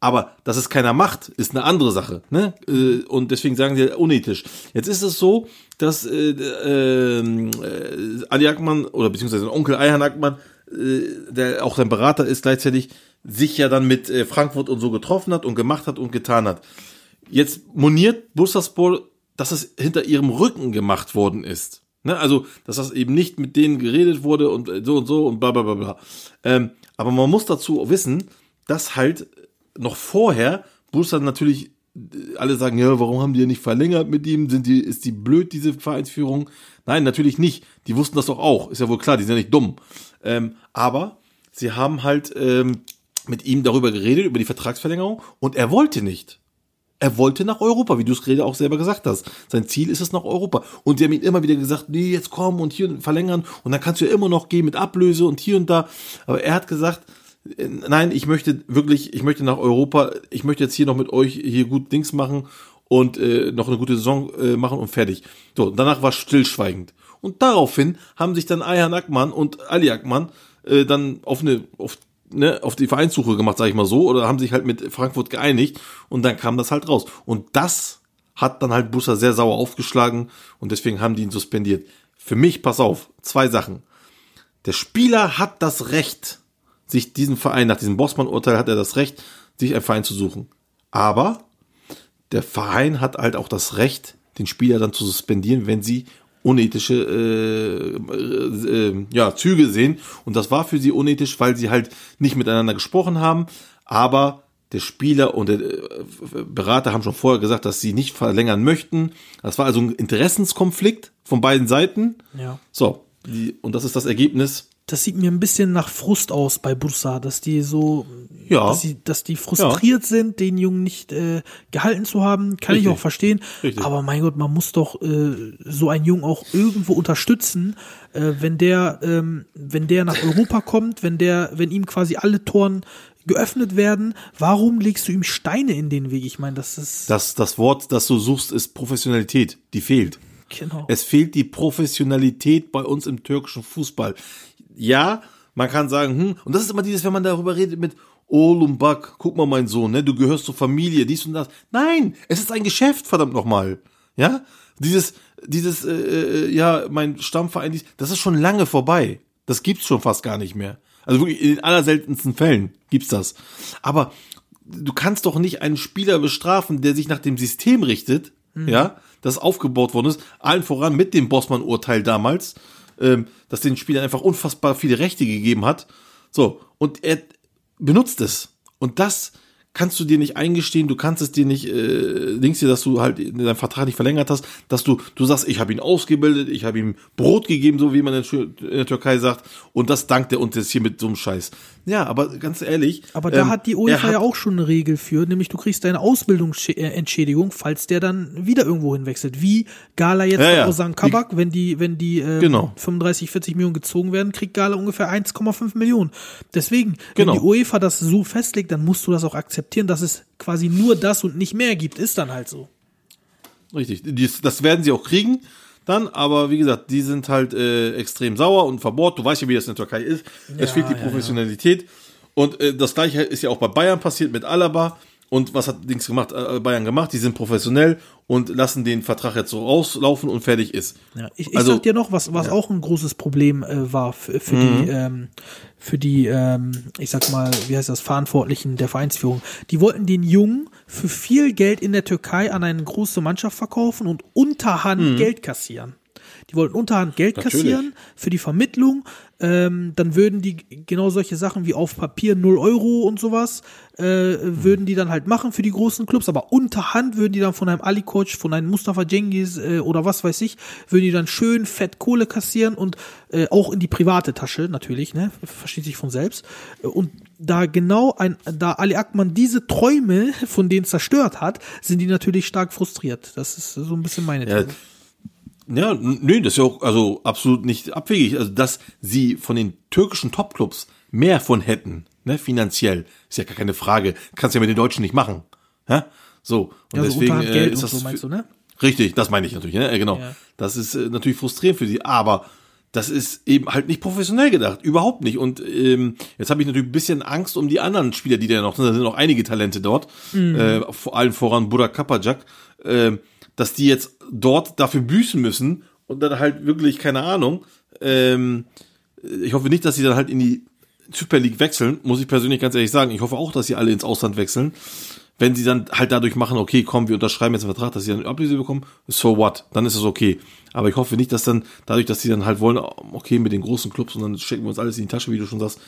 Aber dass es keiner macht, ist eine andere Sache. Ne? Äh, Und deswegen sagen sie unethisch. Jetzt ist es so, dass äh, äh, äh, Ali Akman oder beziehungsweise Onkel Ayhan Akman, äh, der auch sein Berater ist gleichzeitig, sich ja dann mit äh, Frankfurt und so getroffen hat und gemacht hat und getan hat. Jetzt moniert Bursaspor, dass es hinter ihrem Rücken gemacht worden ist. Ne? Also, dass das eben nicht mit denen geredet wurde und äh, so und so und bla bla bla bla. Ähm, aber man muss dazu wissen, dass halt noch vorher Bursa natürlich äh, alle sagen, ja, warum haben die ja nicht verlängert mit ihm? Sind die, ist die blöd, diese Vereinsführung? Nein, natürlich nicht. Die wussten das doch auch. Ist ja wohl klar, die sind ja nicht dumm. Ähm, aber sie haben halt ähm, mit ihm darüber geredet, über die Vertragsverlängerung und er wollte nicht. Er wollte nach Europa, wie du es gerade auch selber gesagt hast. Sein Ziel ist es nach Europa. Und sie haben ihm immer wieder gesagt, nee, jetzt komm und hier verlängern und dann kannst du ja immer noch gehen mit Ablöse und hier und da. Aber er hat gesagt, nein, ich möchte wirklich, ich möchte nach Europa, ich möchte jetzt hier noch mit euch hier gut Dings machen und äh, noch eine gute Saison äh, machen und fertig. So, danach war stillschweigend. Und daraufhin haben sich dann Ayhan Akman und Ali Akman äh, dann auf eine, auf ne, auf die Vereinssuche gemacht, sag ich mal so, oder haben sich halt mit Frankfurt geeinigt und dann kam das halt raus. Und das hat dann halt Busser sehr sauer aufgeschlagen und deswegen haben die ihn suspendiert. Für mich, pass auf, zwei Sachen. Der Spieler hat das Recht, sich diesen Verein, nach diesem Bossmann-Urteil hat er das Recht, sich einen Verein zu suchen. Aber der Verein hat halt auch das Recht, den Spieler dann zu suspendieren, wenn sie unethische äh, äh, äh, ja, Züge sehen. Und das war für sie unethisch, weil sie halt nicht miteinander gesprochen haben. Aber der Spieler und der äh, Berater haben schon vorher gesagt, dass sie nicht verlängern möchten. Das war also ein Interessenskonflikt von beiden Seiten. Ja. So, die, und das ist das Ergebnis. Das sieht mir ein bisschen nach Frust aus bei Bursa, dass die so, Ja. dass, sie, dass die frustriert sind, den Jungen nicht äh, gehalten zu haben, kann ich Richtig. auch verstehen. Richtig. Aber mein Gott, man muss doch äh, so einen Jungen auch irgendwo unterstützen, äh, wenn der, ähm, wenn der nach Europa kommt, wenn der, wenn ihm quasi alle Toren geöffnet werden, warum legst du ihm Steine in den Weg? Ich meine, das ist Das, das Wort, das du suchst, ist Professionalität. Die fehlt. genau. Es fehlt die Professionalität bei uns im türkischen Fußball. Ja, man kann sagen, hm, und das ist immer dieses, wenn man darüber redet mit Oğlum bak, guck mal mein Sohn, ne, du gehörst zur Familie, dies und das. Nein, es ist ein Geschäft, verdammt nochmal. Ja, dieses, dieses, äh, äh, ja, mein Stammverein, dies, das ist schon lange vorbei. Das gibt's schon fast gar nicht mehr. Also wirklich in den allerseltensten Fällen gibt's das. Aber du kannst doch nicht einen Spieler bestrafen, der sich nach dem System richtet, ja, das aufgebaut worden ist, allen voran mit dem Bossmann-Urteil damals, ähm, das den Spielern einfach unfassbar viele Rechte gegeben hat. So, und er benutzt es. Und das kannst du dir nicht eingestehen, du kannst es dir nicht, äh, denkst dir, dass du halt deinen Vertrag nicht verlängert hast, dass du, du sagst, ich habe ihn ausgebildet, ich habe ihm Brot gegeben, so wie man in der Türkei sagt, und das dankt er uns jetzt hier mit so einem Scheiß. Ja, aber ganz ehrlich. Aber da ähm, hat die UEFA ja auch schon eine Regel für, nämlich du kriegst deine Ausbildungsentschädigung, falls der dann wieder irgendwo hinwechselt. Wie Gala jetzt Ja, ja. Ozan Kabak, wenn die, wenn die ähm, Genau. 35, 40 Millionen gezogen werden, kriegt Gala ungefähr 1,5 Millionen. Deswegen, Genau. wenn die UEFA das so festlegt, dann musst du das auch akzeptieren, dass es quasi nur das und nicht mehr gibt. Ist dann halt so. Richtig, Dies, das werden sie auch kriegen dann, aber wie gesagt, die sind halt äh, extrem sauer und verbohrt. Du weißt ja, wie das in der Türkei ist. es fehlt die Professionalität. Und äh, das gleiche ist ja auch bei Bayern passiert mit Alaba. Und was hat Dings gemacht, äh, Bayern gemacht? Die sind professionell und lassen den Vertrag jetzt so rauslaufen und fertig ist. Ja, ich, ich Also- sag dir noch, was, was auch ein großes Problem äh, war für, für Mhm. die, ähm, für die, ähm, ich sag mal, wie heißt das, Verantwortlichen der Vereinsführung. Die wollten den Jungen für viel Geld in der Türkei an eine große Mannschaft verkaufen und unterhand Geld kassieren. Die wollten unterhand Geld Mhm. Natürlich. kassieren für die Vermittlung. Ähm, dann würden die genau solche Sachen wie auf Papier 0 Euro und sowas, äh, würden die dann halt machen für die großen Clubs, aber unterhand würden die dann von einem Ali Koç, von einem Mustafa Cengiz äh, oder was weiß ich, würden die dann schön fett Kohle kassieren und äh, auch in die private Tasche natürlich, ne, versteht sich von selbst. Und da genau ein, da Ali Akman diese Träume von denen zerstört hat, sind die natürlich stark frustriert. Das ist so ein bisschen meine These. ja, n- nee, das ist ja auch also absolut nicht abwegig. Also, dass sie von den türkischen Topclubs mehr von hätten, ne, finanziell, ist ja gar keine Frage. Kannst ja mit den Deutschen nicht machen. Ja? So. Und Ja, so deswegen äh, ist das so meinst du, ne? Richtig, das meine ich natürlich, ne? Äh, Genau. Ja. Das ist äh, natürlich frustrierend für sie, aber das ist eben halt nicht professionell gedacht, überhaupt nicht. Und ähm, jetzt habe ich natürlich ein bisschen Angst um die anderen Spieler, die da noch sind. Da sind noch einige Talente dort, Mhm. äh, vor allem voran Burak Kapajak, äh, dass die jetzt dort dafür büßen müssen und dann halt wirklich keine Ahnung. Ähm, ich hoffe nicht, dass sie dann halt in die Super League wechseln, muss ich persönlich ganz ehrlich sagen. Ich hoffe auch, dass sie alle ins Ausland wechseln. Wenn sie dann halt dadurch machen, okay, komm, wir unterschreiben jetzt einen Vertrag, dass sie dann Ablöse bekommen, so what, dann ist es okay. Aber ich hoffe nicht, dass dann, dadurch, dass sie dann halt wollen, okay, mit den großen Clubs und dann stecken wir uns alles in die Tasche, wie du schon sagst.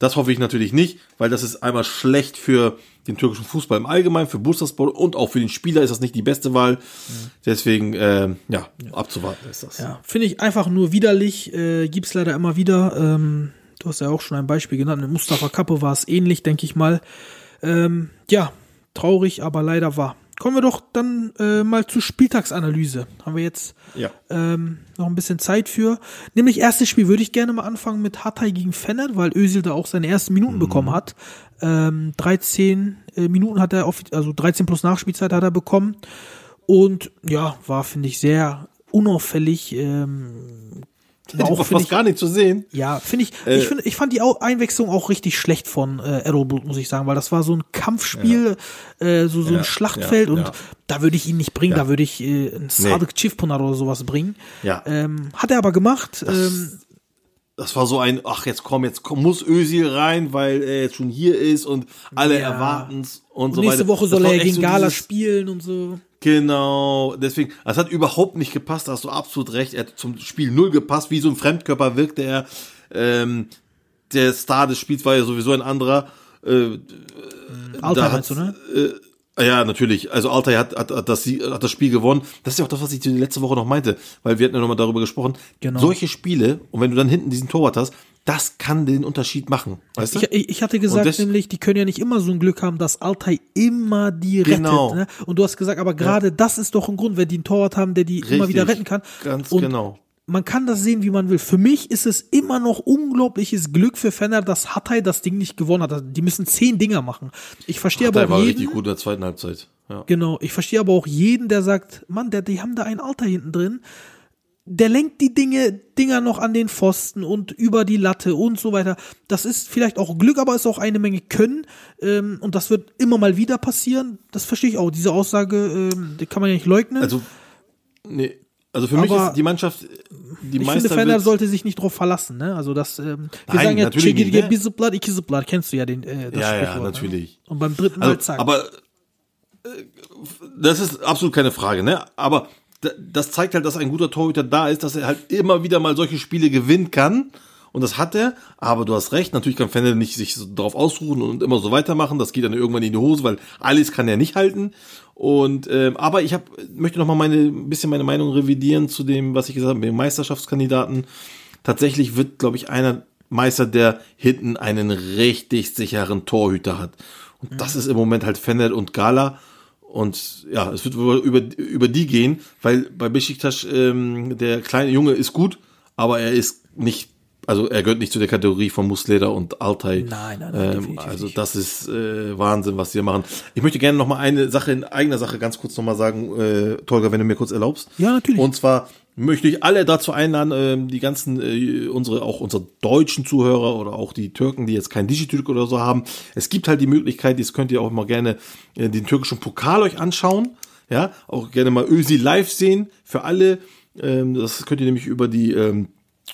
Das hoffe ich natürlich nicht, weil das ist einmal schlecht für den türkischen Fußball im Allgemeinen, für Bursaspor und auch für den Spieler ist das nicht die beste Wahl. Deswegen, ähm, ja, abzuwarten ist das. Ja, finde ich einfach nur widerlich. Äh, gibt's leider immer wieder. Ähm, du hast ja auch schon ein Beispiel genannt. Mit Mustafa Kappe war es ähnlich, denke ich mal. Ähm, ja, traurig, aber leider wahr. Kommen wir doch dann äh, mal zur Spieltagsanalyse. Haben wir jetzt Ja. ähm, noch ein bisschen Zeit für. Nämlich erstes Spiel würde ich gerne mal anfangen mit Hatay gegen Fener, weil Özil da auch seine ersten Minuten bekommen hat. Ähm, 13 äh, Minuten hat er, offi- also 13 plus Nachspielzeit hat er bekommen. Und ja, war, finde ich, sehr unauffällig. Ähm, Auch fast gar nicht zu sehen. ja, finde ich, Äh, ich finde, ich fand die Einwechslung auch richtig schlecht von äh, Errolblut, muss ich sagen, weil das war so ein Kampfspiel, äh, so, so Ja, ein Schlachtfeld ja, und ja. da würde ich ihn nicht bringen, Ja. da würde ich äh, einen Sadek Chivponar oder sowas bringen. Ja. Ähm, hat er aber gemacht. Ähm, das war so ein, ach, jetzt komm, jetzt komm, muss Özil rein, weil er jetzt schon hier ist und alle Ja. erwarten's und, und so nächste weiter. Woche Das soll er gegen so Gala spielen und so. Genau, deswegen, es hat überhaupt nicht gepasst, da hast du absolut recht. Er hat zum Spiel null gepasst, wie so ein Fremdkörper wirkte er. Ähm, der Star des Spiels war ja sowieso ein anderer. Äh, Alter da meinst du, ne? Äh, ja, natürlich. Also Altay hat, hat, hat, das, hat das Spiel gewonnen. Das ist ja auch das, was ich die letzte Woche noch meinte, weil wir hatten ja nochmal darüber gesprochen. Genau. Solche Spiele, und wenn du dann hinten diesen Torwart hast, das kann den Unterschied machen. Weißt du? Ich, hatte gesagt, das- nämlich, die können ja nicht immer so ein Glück haben, dass Altai immer die Genau. rettet. Ne? Und du hast gesagt, aber gerade das ist doch ein Grund, wenn die einen Torwart haben, der die immer Richtig. wieder retten kann. Ganz und genau. Man kann das sehen, wie man will. Für mich ist es immer noch unglaubliches Glück für Fenner, dass Hatay das Ding nicht gewonnen hat. Also, Die müssen zehn Dinger machen. Ich verstehe aber war auch richtig jeden, gut in der zweiten Halbzeit. Ja. genau, ich verstehe aber auch jeden, der sagt, Mann, der, die haben da einen Alter hinten drin. Der lenkt die Dinge, Dinger noch an den Pfosten und über die Latte und so weiter. Das ist vielleicht auch Glück, aber ist auch eine Menge Können. Ähm, und das wird immer mal wieder passieren. Das verstehe ich auch. Diese Aussage, ähm, die kann man ja nicht leugnen. Also, nee. Also für mich Aber ist die Mannschaft, die ich Meister finde, Fender sollte sich nicht drauf verlassen. Ne? Also das, ähm, wir Nein, sagen ja, natürlich nicht, Chigirge ne? Ikisuplat, kennst du ja den äh, das Ja, ja, Sprichwort, natürlich. Ne? Und beim dritten Mal Also, zack. aber äh, das ist absolut keine Frage, ne? Aber das zeigt halt, dass ein guter Torhüter da ist, dass er halt immer wieder mal solche Spiele gewinnen kann. Und das hat er, aber du hast recht, natürlich kann Fennel nicht sich so drauf ausruhen und immer so weitermachen. Das geht dann irgendwann in die Hose, weil alles kann er nicht halten. Und ähm, aber ich hab, möchte noch mal meine ein bisschen meine Meinung revidieren zu dem, was ich gesagt habe, mit dem Meisterschaftskandidaten. Tatsächlich wird, glaube ich, einer Meister, der hinten einen richtig sicheren Torhüter hat. Und das ist im Moment halt Fennel und Gala. Und ja, es wird über, über, die gehen, weil bei Besiktas ähm, der kleine Junge ist gut, aber er ist nicht, also er gehört nicht zu der Kategorie von Musleder und Altay. Nein, nein, nein, ähm, Also das ist äh, Wahnsinn, was sie machen. Ich möchte gerne noch mal eine Sache in eigener Sache ganz kurz noch mal sagen, äh, Tolga, wenn du mir kurz erlaubst. Ja, natürlich. Und zwar möchte ich alle dazu einladen, ähm, die ganzen, äh, unsere, auch unsere deutschen Zuhörer oder auch die Türken, die jetzt kein Digitürk oder so haben. Es gibt halt die Möglichkeit, das könnt ihr auch mal gerne äh, den türkischen Pokal euch anschauen. Ja, auch gerne mal Ösi live sehen für alle. Ähm, das könnt ihr nämlich über die ähm,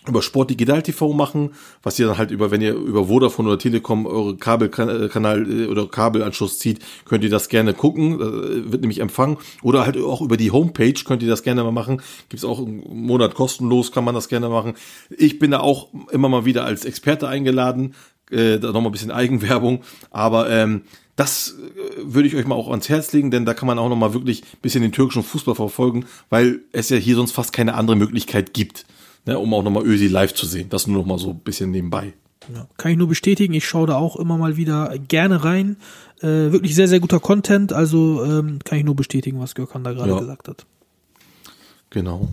über Sport Digital TV machen, was ihr dann halt über, wenn ihr über Vodafone oder Telekom eure Kabelkanal äh, oder Kabelanschluss zieht, könnt ihr das gerne gucken, äh, wird nämlich empfangen. Oder halt auch über die Homepage könnt ihr das gerne mal machen. Gibt's auch einen Monat kostenlos, kann man das gerne machen. Ich bin da auch immer mal wieder als Experte eingeladen, äh, da nochmal ein bisschen Eigenwerbung, aber ähm, das äh, würde ich euch mal auch ans Herz legen, denn da kann man auch nochmal wirklich ein bisschen den türkischen Fußball verfolgen, weil es ja hier sonst fast keine andere Möglichkeit gibt ne, um auch nochmal Ösi live zu sehen. Das nur noch mal so ein bisschen nebenbei. Ja, kann ich nur bestätigen, ich schaue da auch immer mal wieder gerne rein. Äh, wirklich sehr, sehr guter Content, also ähm, kann ich nur bestätigen, was Gökhan da gerade Ja. gesagt hat. Genau.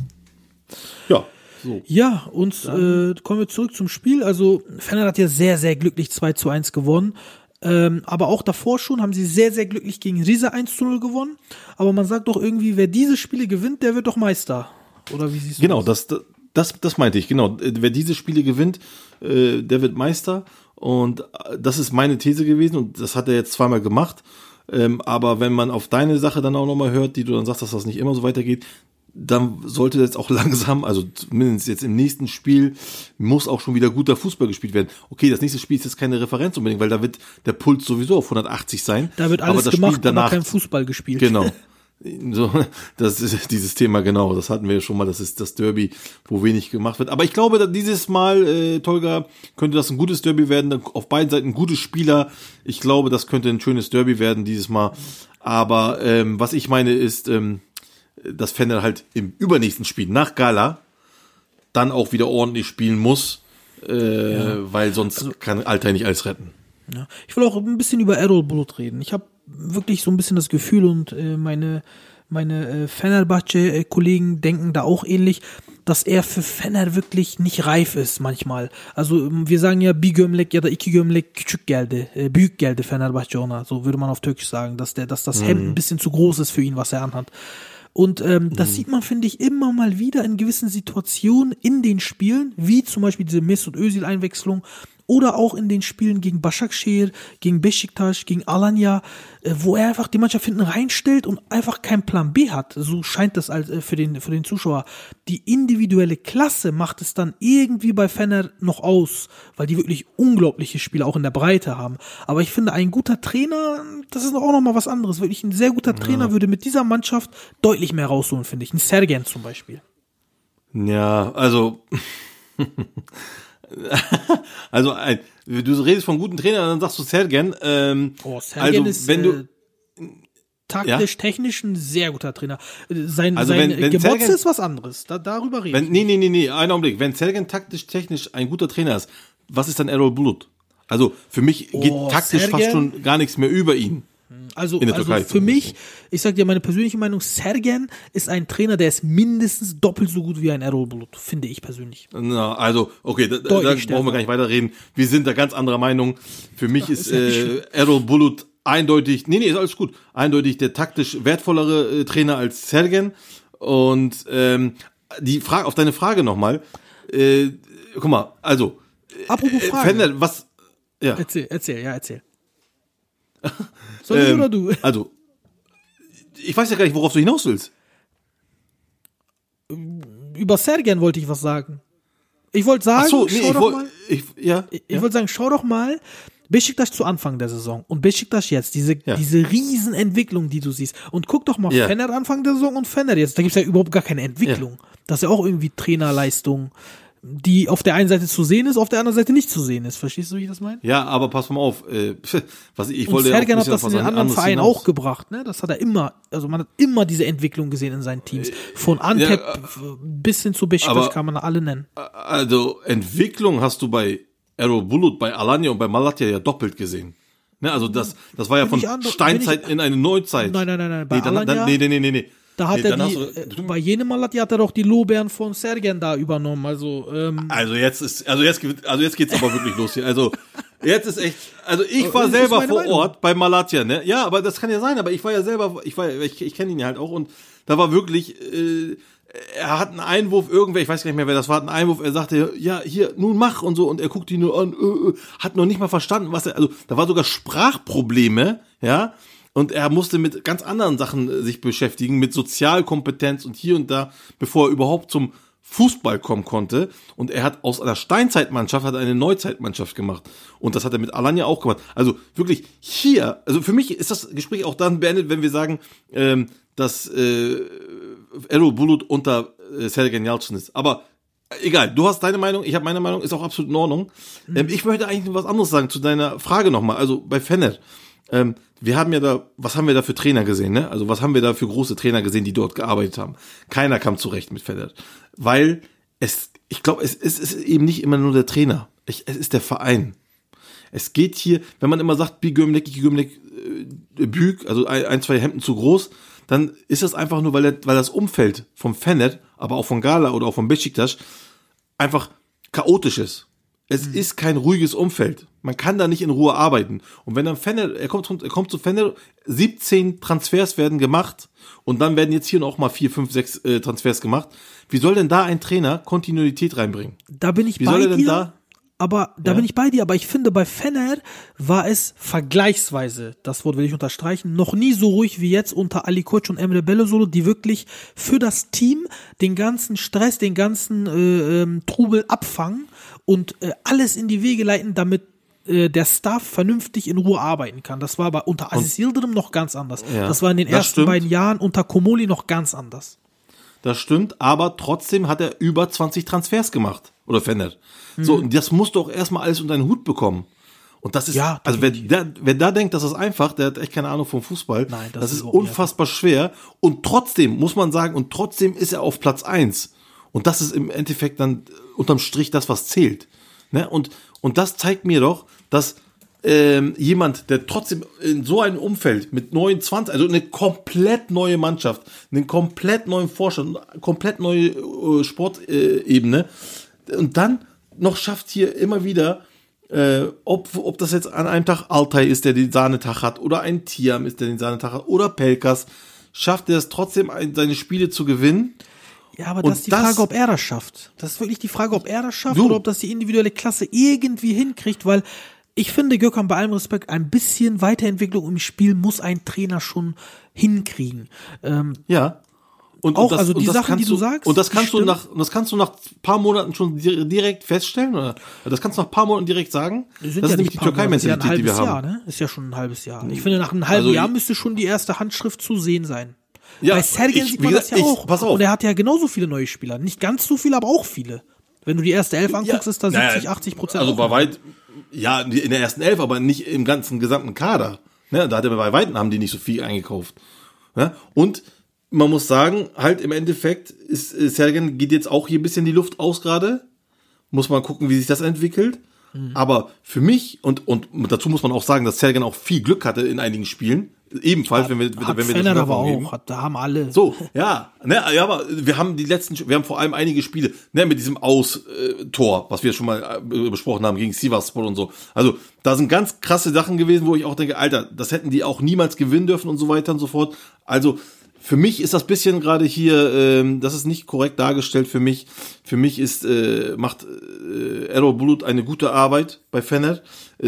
Ja, so. Ja, und äh, kommen wir zurück zum Spiel. Also Fener hat ja sehr, sehr glücklich 2 zu 1 gewonnen. Ähm, aber auch davor schon haben sie sehr, sehr glücklich gegen Riese 1 zu 0 gewonnen. Aber man sagt doch irgendwie, wer diese Spiele gewinnt, der wird doch Meister. Oder wie siehst du Genau, das? das, das, das meinte ich, genau. Äh, Wer diese Spiele gewinnt, äh, der wird Meister. Und äh, das ist meine These gewesen und das hat er jetzt zweimal gemacht. Ähm, aber wenn man auf deine Sache dann auch nochmal hört, die du dann sagst, dass das nicht immer so weitergeht, dann sollte jetzt auch langsam, also zumindest jetzt im nächsten Spiel, muss auch schon wieder guter Fußball gespielt werden. Okay, das nächste Spiel ist jetzt keine Referenz unbedingt, weil da wird der Puls sowieso auf 180 sein. Da wird aber alles das gemacht, Spiel danach, aber kein Fußball gespielt. Genau. So, das ist dieses Thema genau. Das hatten wir ja schon mal. Das ist das Derby, wo wenig gemacht wird. Aber ich glaube, dieses Mal, äh, Tolga, könnte das ein gutes Derby werden. Auf beiden Seiten gute Spieler. Ich glaube, das könnte ein schönes Derby werden dieses Mal. Aber ähm, was ich meine ist, ähm, dass Fender halt im übernächsten Spiel nach Gala dann auch wieder ordentlich spielen muss, äh, weil sonst kann Alter nicht alles retten. Ja. Ich will auch ein bisschen über Errol Bulut reden. Ich habe wirklich so ein bisschen das Gefühl und äh, meine meine äh, Fenerbahce-Kollegen denken da auch ähnlich, dass er für Fener wirklich nicht reif ist manchmal. Also ähm, wir sagen ja bir gömlek ya da iki gömlek küçük geldi, äh, büyük geldi Fenerbahce ona. So würde man auf Türkisch sagen, dass der, dass das Hemd ein bisschen zu groß ist für ihn, was er anhat. Und ähm, das sieht man, finde ich, immer mal wieder in gewissen Situationen in den Spielen, wie zum Beispiel diese Mesut Özil-Einwechslung oder auch in den Spielen gegen Başakşehir, gegen Besiktas, gegen Alanya, äh, wo er einfach die Mannschaft hinten reinstellt und einfach keinen Plan B hat. So scheint das als, äh, für, den, für den Zuschauer. Die individuelle Klasse macht es dann irgendwie bei Fenner noch aus, weil die wirklich unglaubliche Spiele auch in der Breite haben. Aber ich finde, ein guter Trainer, das ist auch noch mal was anderes. Wirklich ein sehr guter Trainer würde mit dieser Mannschaft deutlich mehr rausholen, finde ich. Ein Sergen zum Beispiel. Ja, also. also, ein, du redest von guten Trainern, dann sagst du Sergen. Ähm, Oh, Sergen also, ist wenn du. äh, taktisch, technisch ein sehr guter Trainer. Äh, Sein, Also sein wenn- wenn Gemotze Sergen- ist was anderes. Da, darüber reden. Nee, nee, nee, nee, einen Augenblick. Wenn Sergen taktisch, technisch ein guter Trainer ist, was ist dann Errol Bulut? Also, für mich geht Oh, taktisch fast Sergen? schon gar nichts mehr über ihn. Also, also für mich, ich sag dir meine persönliche Meinung, Sergen ist ein Trainer, der ist mindestens doppelt so gut wie ein Errol Bulut, finde ich persönlich. Na, also, okay, da, da brauchen wir gar nicht weiterreden. Wir sind da ganz anderer Meinung. Für mich ist, ist äh, Errol Bulut eindeutig, nee, nee, ist alles gut, eindeutig der taktisch wertvollere äh, Trainer als Sergen. Und ähm, die Frage, auf deine Frage nochmal, äh, guck mal, also, Apropos äh, Frage. Fender, was, ja, Erzähl, erzähl, ja, erzähl. Soll ich ähm, oder du? also, ich weiß ja gar nicht, worauf du hinaus willst. Über Sergen wollte ich was sagen. Ich wollte sagen, Ach so, nee, schau ich doch wollte, mal. ich, ja, Ich, ja. ich wollte sagen, schau doch mal, Besiktas zu Anfang der Saison und Besiktas jetzt, diese, Ja. diese Riesenentwicklung, die du siehst. Und guck doch mal, Ja. Fener Anfang der Saison und Fener jetzt. Da gibt's ja überhaupt gar keine Entwicklung. Das ist ja auch irgendwie Trainerleistung, die auf der einen Seite zu sehen ist, auf der anderen Seite nicht zu sehen ist. Verstehst du, wie ich das meine? Ja, aber pass mal auf, äh, was ich, ich Und wollte ja hat das in den anderen Vereinen hinaus. auch gebracht, ne? Das hat er immer, also man hat immer diese Entwicklung gesehen in seinen Teams. Von Antep ja, bis hin zu Besiktas kann man alle nennen. Also Entwicklung hast du bei Errol Bulut, bei Alanya und bei Malatya ja doppelt gesehen. Ne, also das, das war ja von ich ando- Steinzeit bin in eine Neuzeit. Nein, nein, nein, nein. Bei Nee, dann, Alanya- dann, nee, nee, nee, nee, nee. Da hat nee, er die, du- äh, bei jenem Malat hat er doch die Lorbeeren von Sergen da übernommen. Also, ähm, also jetzt ist, also jetzt, also jetzt geht's aber wirklich los hier. Also jetzt ist echt, also ich war ist selber vor Meinung. Ort bei Malatya, ne? Ja, aber das kann ja sein. Aber ich war ja selber, ich war, ich, ich kenne ihn ja halt auch und da war wirklich, äh, er hat einen Einwurf, irgendwer, ich weiß gar nicht mehr, wer das war, hat einen Einwurf, er sagte, ja, hier, nun mach und so, und er guckt ihn nur an, äh, äh, hat noch nicht mal verstanden, was er, also, da war sogar Sprachprobleme, ja, und er musste mit ganz anderen Sachen äh, sich beschäftigen, mit Sozialkompetenz und hier und da, bevor er überhaupt zum Fußball kommen konnte. Und er hat aus einer Steinzeitmannschaft hat eine Neuzeitmannschaft gemacht. Und das hat er mit Alanya auch gemacht. Also wirklich hier, also für mich ist das Gespräch auch dann beendet, wenn wir sagen, ähm, dass äh, Erol Bulut unter äh, Sergen Yalcin ist. Aber egal, du hast deine Meinung, ich habe meine Meinung, ist auch absolut in Ordnung. Ähm, ich möchte eigentlich nur was anderes sagen zu deiner Frage nochmal. Also bei Fener. Ähm, wir haben ja da, was haben wir da für Trainer gesehen, ne? Also was haben wir da für große Trainer gesehen, die dort gearbeitet haben? Keiner kam zurecht mit Fener. Weil es, ich glaube, es, es ist eben nicht immer nur der Trainer. Ich, es ist der Verein. Es geht hier, wenn man immer sagt, Bigömlek, Gömlek, äh, Büg, also ein, ein, zwei Hemden zu groß, dann ist das einfach nur, weil, der, weil das Umfeld vom Fenet, aber auch von Gala oder auch von Besiktas einfach chaotisch ist. Es mhm. ist kein ruhiges Umfeld. Man kann da nicht in Ruhe arbeiten. Und wenn dann Fennel, er kommt, er kommt zu Fennel, 17 Transfers werden gemacht und dann werden jetzt hier noch mal 4, 5, 6 äh, Transfers gemacht. Wie soll denn da ein Trainer Kontinuität reinbringen? Da bin ich Wie bei soll er denn dir. da? aber da Ja. bin ich bei dir, aber ich finde, bei Fener war es vergleichsweise, das Wort will ich unterstreichen, noch nie so ruhig wie jetzt unter Ali Koç und Emre Belözoğlu, die wirklich für das Team den ganzen Stress, den ganzen äh, ähm, Trubel abfangen und äh, alles in die Wege leiten, damit äh, der Staff vernünftig in Ruhe arbeiten kann. Das war bei unter Aziz Yildirim noch ganz anders. Ja, das war in den ersten stimmt. beiden Jahren unter Komoli noch ganz anders. Das stimmt, aber trotzdem hat er über 20 Transfers gemacht. Oder. So, Mhm. und das musst du auch erstmal alles unter den Hut bekommen. Und das ist, Ja, also wer da, wer da denkt, das ist einfach, der hat echt keine Ahnung vom Fußball. Nein, das das, ist ist unfassbar schwer. Und trotzdem, muss man sagen, und trotzdem ist er auf Platz eins. Und das ist im Endeffekt dann unterm Strich das, was zählt. Ne? Und, und das zeigt mir doch, dass ähm, jemand, der trotzdem in so einem Umfeld mit 29, also eine komplett neue Mannschaft, einen komplett neuen Vorstand, eine komplett neue äh, Sportebene und dann noch schafft hier immer wieder, äh, ob, ob das jetzt an einem Tag Altay ist, der den Sahnetag hat, oder ein Tiam ist, der den Sahnetag hat, oder Pelkas, schafft er es trotzdem, ein, seine Spiele zu gewinnen. Ja, aber Und das ist die das- Frage, ob er das schafft. Das ist wirklich die Frage, ob er das schafft So. oder ob das die individuelle Klasse irgendwie hinkriegt, weil ich finde, Gökhan, bei allem Respekt, ein bisschen Weiterentwicklung im Spiel muss ein Trainer schon hinkriegen. Ähm, Ja. Und, Auch, also die Sachen, die du sagst, Und das kannst du nach, und das kannst du nach paar Monaten schon di- direkt feststellen, oder? Das kannst du nach paar Monaten direkt sagen. wir Das sind ist ja nämlich die das ist ja ein Türkei-Mentalität, die wir halbes haben. Jahr, ne? Ist ja schon ein halbes Jahr. Ich finde, nach einem halben Also Jahr müsste schon die erste Handschrift zu sehen sein. Ja, Bei Sergen sieht man das ja ich- auch. pass auf. Und er hat ja genauso viele neue Spieler. Nicht ganz so viele, aber auch viele. Wenn du die erste Elf anguckst, ist da 70, naja, 80 Prozent. Also bei weit, ja, in der ersten Elf, aber nicht im ganzen gesamten Kader. Ne, da hat er bei Weitem haben die nicht so viel eingekauft. Ne? Und man muss sagen, halt im Endeffekt ist Sergen geht jetzt auch hier ein bisschen die Luft aus gerade. Muss man gucken, wie sich das entwickelt. Mhm. Aber für mich, und, und dazu muss man auch sagen, dass Sergen auch viel Glück hatte in einigen Spielen. Ebenfalls, wenn wir, hat wenn wir Fener das aber auch. Hat, da haben alle. So, ja, ne, ja, aber wir haben die letzten, wir haben vor allem einige Spiele, ne, mit diesem Aus-Tor, was wir schon mal äh, besprochen haben gegen Sivasspor und so. Also, da sind ganz krasse Sachen gewesen, wo ich auch denke, Alter, das hätten die auch niemals gewinnen dürfen und so weiter und so fort. Also, für mich ist das bisschen gerade hier, ähm, das ist nicht korrekt dargestellt für mich. Für mich ist, äh, macht äh, Errol Bulut eine gute Arbeit bei Fener.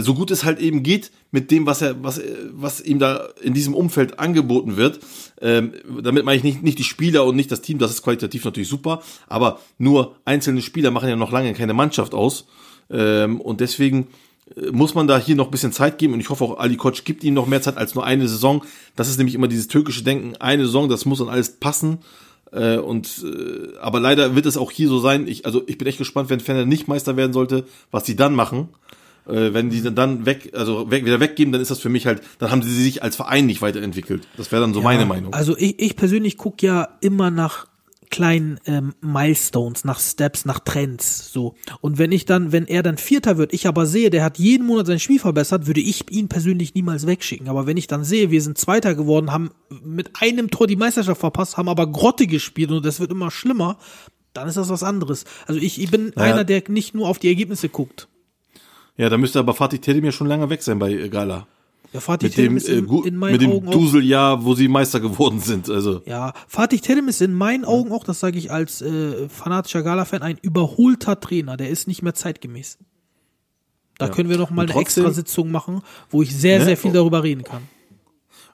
So gut es halt eben geht mit dem, was er, was, was ihm da in diesem Umfeld angeboten wird. Ähm, damit meine ich nicht, nicht die Spieler und nicht das Team, das ist qualitativ natürlich super, aber nur einzelne Spieler machen ja noch lange keine Mannschaft aus. Ähm, und deswegen äh, muss man da hier noch ein bisschen Zeit geben und ich hoffe auch Ali Koç gibt ihm noch mehr Zeit als nur eine Saison. Das ist nämlich immer dieses türkische Denken, eine Saison, das muss dann alles passen. Äh, und äh, aber leider wird es auch hier so sein. Ich, also ich bin echt gespannt, wenn Fener nicht Meister werden sollte, was sie dann machen. Äh, wenn die dann- weg, also weg, wieder weggeben, dann ist das für mich halt, dann haben sie sich als Verein nicht weiterentwickelt. Das wäre dann so meine Meinung. Also ich, ich persönlich gucke ja immer nach kleinen ähm, Milestones, nach Steps, nach Trends, so. Und wenn ich dann, wenn er dann Vierter wird, ich aber sehe, der hat jeden Monat sein Spiel verbessert, würde ich ihn persönlich niemals wegschicken. Aber wenn ich dann sehe, wir sind Zweiter geworden, haben mit einem Tor die Meisterschaft verpasst, haben aber Grotte gespielt und das wird immer schlimmer, dann ist das was anderes. Also ich, ich bin Naja. einer, der nicht nur auf die Ergebnisse guckt. Ja, da müsste aber Fatih Terim ja schon lange weg sein bei äh, Gala. Ja, Fatih mit dem, Terim ist äh, in, gu- in meinen mit dem Augen Duseljahr, wo sie Meister geworden sind. Also ja, Fatih Terim ist in meinen Augen auch, das sage ich als äh, fanatischer Gala-Fan, ein überholter Trainer. Der ist nicht mehr zeitgemäß. Da Ja. können wir noch mal Und eine trotzdem- extra Sitzung machen, wo ich sehr, Ne? sehr viel darüber reden kann.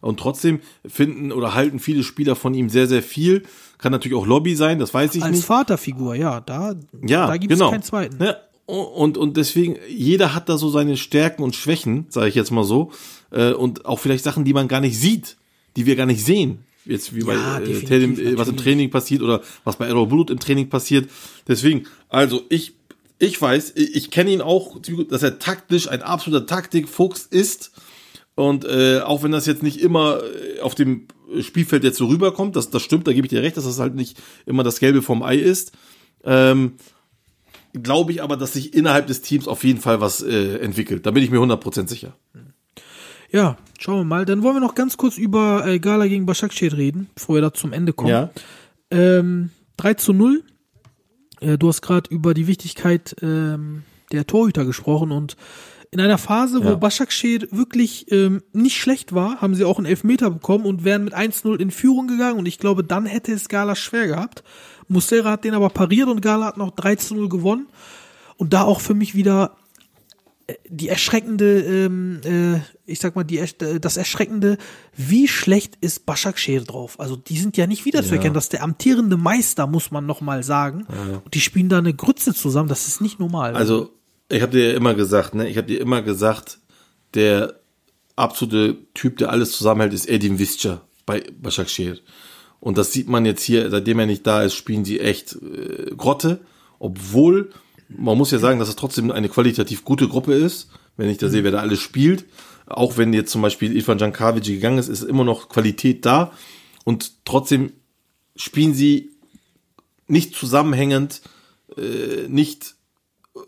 Und trotzdem finden oder halten viele Spieler von ihm sehr, sehr viel. Kann natürlich auch Lobby sein, das weiß ich Als nicht. Vaterfigur, ja, da, Ja, da gibt es genau. keinen zweiten. Ja, und, und deswegen, jeder hat da so seine Stärken und Schwächen, sage ich jetzt mal so. Äh, Und auch vielleicht Sachen, die man gar nicht sieht, die wir gar nicht sehen. Jetzt wie bei Ja, äh, Tedim, äh, was im. Training passiert oder was bei Errol Blut im Training passiert. Deswegen, also ich, ich weiß, ich, ich kenne ihn auch, dass er taktisch ein absoluter Taktikfuchs ist. Und äh, auch wenn das jetzt nicht immer äh, auf dem Spielfeld jetzt so rüberkommt, das, das stimmt, da gebe ich dir recht, dass das halt nicht immer das Gelbe vom Ei ist. Ähm, glaube ich aber, dass sich innerhalb des Teams auf jeden Fall was äh, entwickelt. Da bin ich mir 100% sicher. Ja, schauen wir mal. Dann wollen wir noch ganz kurz über äh, Gala gegen Başakşehir reden, bevor wir da zum Ende kommen. Ähm, 3 zu 0. Äh, du hast gerade über die Wichtigkeit ähm, der Torhüter gesprochen und in einer Phase, wo Ja. Başakşehir wirklich ähm, nicht schlecht war, haben sie auch einen Elfmeter bekommen und wären mit 1-0 in Führung gegangen und ich glaube, dann hätte es Gala schwer gehabt. Muslera hat den aber pariert und Gala hat noch 3 zu 0 gewonnen und da auch für mich wieder äh, die erschreckende, ähm, äh, ich sag mal, die, äh, das erschreckende, wie schlecht ist Başakşehir drauf? Also die sind ja nicht wiederzuerkennen, dass der amtierende Meister, muss man noch mal sagen. Und die spielen da eine Grütze zusammen, das ist nicht normal. Also, ich habe dir ja immer gesagt, ne? Ich habe dir immer gesagt, der absolute Typ, der alles zusammenhält, ist Edin Visca bei Başakşehir. Und das sieht man jetzt hier, seitdem er nicht da ist, spielen sie echt äh, Grotte, obwohl man muss ja sagen, dass es trotzdem eine qualitativ gute Gruppe ist, wenn ich da sehe, wer da alles spielt. Auch wenn jetzt zum Beispiel Ivan Jankavic gegangen ist, ist immer noch Qualität da und trotzdem spielen sie nicht zusammenhängend, äh, nicht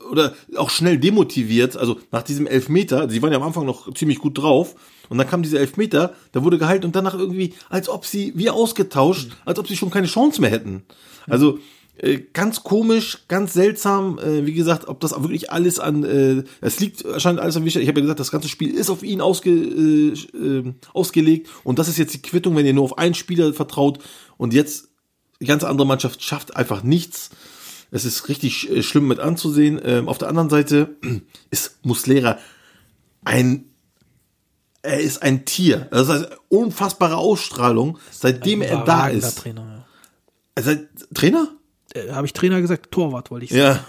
oder auch schnell demotiviert, also nach diesem Elfmeter, sie waren ja am Anfang noch ziemlich gut drauf, und dann kam dieser Elfmeter, da wurde geheilt und danach irgendwie, als ob sie, wie ausgetauscht, als ob sie schon keine Chance mehr hätten. Also, äh, ganz komisch, ganz seltsam, äh, wie gesagt, ob das wirklich alles an, äh, es liegt anscheinend alles an Wischer. Ich habe ja gesagt, das ganze Spiel ist auf ihn ausge, äh, äh, ausgelegt und das ist jetzt die Quittung, wenn ihr nur auf einen Spieler vertraut und jetzt die ganze andere Mannschaft schafft einfach nichts. Es ist richtig äh, schlimm mit anzusehen. Ähm, auf der anderen Seite ist Muslera ein er ist ein Tier. Das heißt, unfassbare Ausstrahlung, seitdem er da ist. Trainer. Er seid Trainer? Äh, Habe ich Trainer gesagt? Torwart wollte ich Ja. sagen.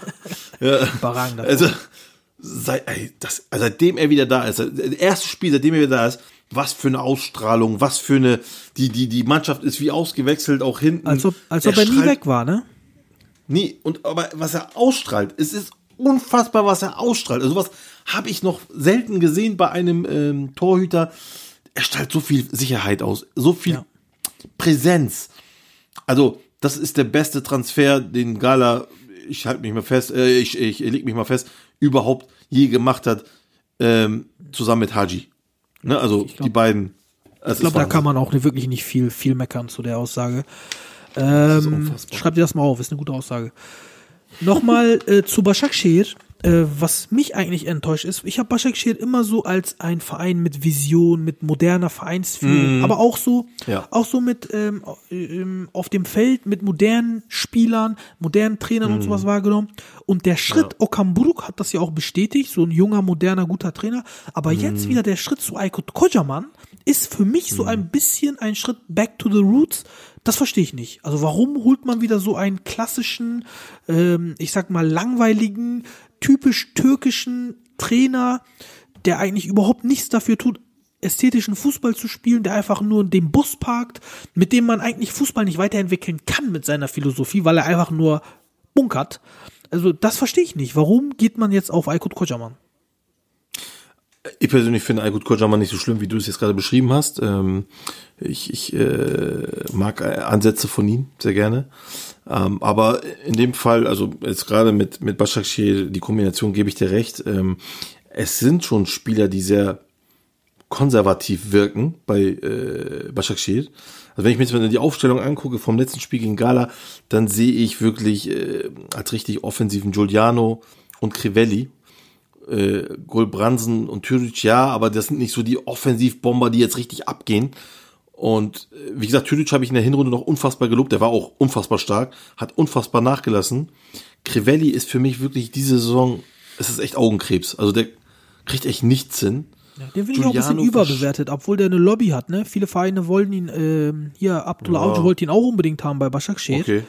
ja. Überragender Also, seit, ey, das, also seitdem er wieder da ist, das erste Spiel, seitdem er wieder da ist, was für eine Ausstrahlung, was für eine, die, die, die Mannschaft ist wie ausgewechselt, auch hinten. Als ob, als ob er nie strahlt- weg war, ne? Nee, und aber was er ausstrahlt, es ist unfassbar, was er ausstrahlt. Also was habe ich noch selten gesehen bei einem ähm, Torhüter. Er strahlt so viel Sicherheit aus, so viel Ja. Präsenz. Also das ist der beste Transfer, den Gala, ich halte mich mal fest, äh, ich, ich leg mich mal fest, überhaupt je gemacht hat, ähm, zusammen mit Haji. Ne, also die beiden. Ich glaube, da kann man auch wirklich nicht viel, viel meckern zu der Aussage. Ähm, schreib dir das mal auf, ist eine gute Aussage. Nochmal äh, zu Başakşehir, äh, was mich eigentlich enttäuscht ist. Ich habe Başakşehir immer so als ein Verein mit Vision, mit moderner Vereinsführung, aber auch so, Ja. auch so mit ähm, ähm, auf dem Feld mit modernen Spielern, modernen Trainern und sowas wahrgenommen. Und der Schritt Okamburuk hat das ja auch bestätigt, so ein junger, moderner, guter Trainer. Aber jetzt wieder der Schritt zu Aykut Kocaman ist für mich so ein bisschen ein Schritt back to the roots. Das verstehe ich nicht. Also warum holt man wieder so einen klassischen, ähm, ich sag mal langweiligen, typisch türkischen Trainer, der eigentlich überhaupt nichts dafür tut, ästhetischen Fußball zu spielen, der einfach nur den Bus parkt, mit dem man eigentlich Fußball nicht weiterentwickeln kann mit seiner Philosophie, weil er einfach nur bunkert. Also das verstehe ich nicht. Warum geht man jetzt auf Aykut Kocaman? Ich persönlich finde Aykut Kocaman nicht so schlimm, wie du es jetzt gerade beschrieben hast. Ähm, ich ich äh, mag äh, Ansätze von ihm sehr gerne. Ähm, aber in dem Fall, also jetzt gerade mit, mit Başakşehir, die Kombination gebe ich dir recht. Ähm, es sind schon Spieler, die sehr konservativ wirken bei äh, Başakşehir. Also wenn ich mir jetzt die Aufstellung angucke vom letzten Spiel gegen Gala, dann sehe ich wirklich äh, als richtig offensiven Giuliano und Crivelli äh, Golbransen und Türic, ja, aber das sind nicht so die Offensivbomber, die jetzt richtig abgehen. Und äh, wie gesagt, Türic habe ich in der Hinrunde noch unfassbar gelobt. Der war auch unfassbar stark, hat unfassbar nachgelassen. Crivelli ist für mich wirklich diese Saison, es ist echt Augenkrebs. Also der kriegt echt nichts hin. Ja, den finde ich auch ein bisschen überbewertet, obwohl der eine Lobby hat, ne? Viele Vereine wollen ihn, ähm, hier, Abdullah Ja. Auci wollte ihn auch unbedingt haben bei Başakşehir. Okay.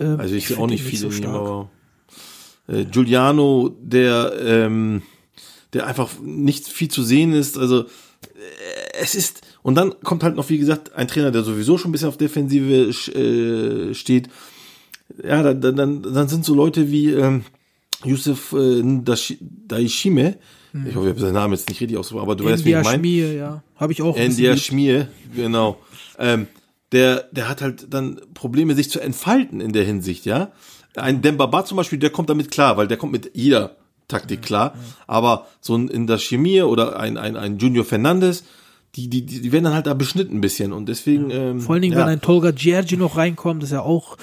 Ähm, Also ich sehe auch nicht viele so aber äh, Giuliano, der ähm, der einfach nicht viel zu sehen ist, also äh, es ist und dann kommt halt noch wie gesagt ein Trainer, der sowieso schon ein bisschen auf Defensive äh, steht. Ja, dann, dann- dann sind so Leute wie ähm, Yusuf äh, Daishime. Ich hoffe, ich habe seinen Namen jetzt nicht richtig ausgesprochen, aber du weißt, wie ich India meine. Schmier, ja. Habe ich auch. geliebt. Schmier, genau. Ähm, der, der hat halt dann Probleme, sich zu entfalten in der Hinsicht, ja. Ein Dembaba zum Beispiel, der kommt damit klar, weil der kommt mit jeder Taktik klar. Aber so ein in der Chemie oder ein, ein, ein Junior Fernandes, die, die, die werden dann halt da beschnitten ein bisschen und deswegen. Ähm, Vor allen Dingen, ja. wenn ein Tolga Giorgi noch reinkommt, ist ja auch,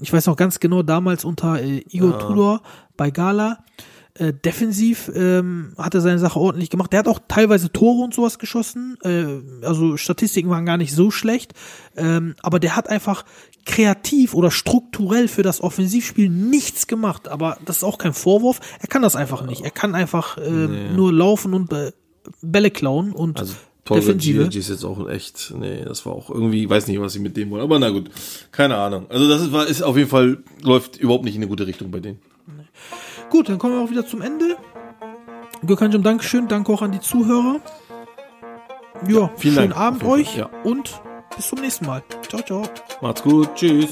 ich weiß noch ganz genau, damals unter äh, Igor Tudor bei Gala, äh, defensiv ähm, hat er seine Sache ordentlich gemacht. Der hat auch teilweise Tore und sowas geschossen. Äh, also Statistiken waren gar nicht so schlecht. Ähm, aber der hat einfach kreativ oder strukturell für das Offensivspiel nichts gemacht. Aber das ist auch kein Vorwurf. Er kann das einfach nicht. Er kann einfach ähm, nur laufen und äh, Bälle klauen und Also Defensive. Giorgi ist jetzt auch echt, nee, das war auch irgendwie, weiß nicht, was sie mit dem wollen, aber na gut, keine Ahnung. Also das ist, war- ist auf jeden Fall, läuft überhaupt nicht in eine gute Richtung bei denen. Gut, dann kommen wir auch wieder zum Ende. Gökhanjum, Dankeschön. Danke auch an die Zuhörer. Ja, Vielen schönen Dank, Abend euch ja. und bis zum nächsten Mal. Ciao, ciao. Macht's gut, tschüss.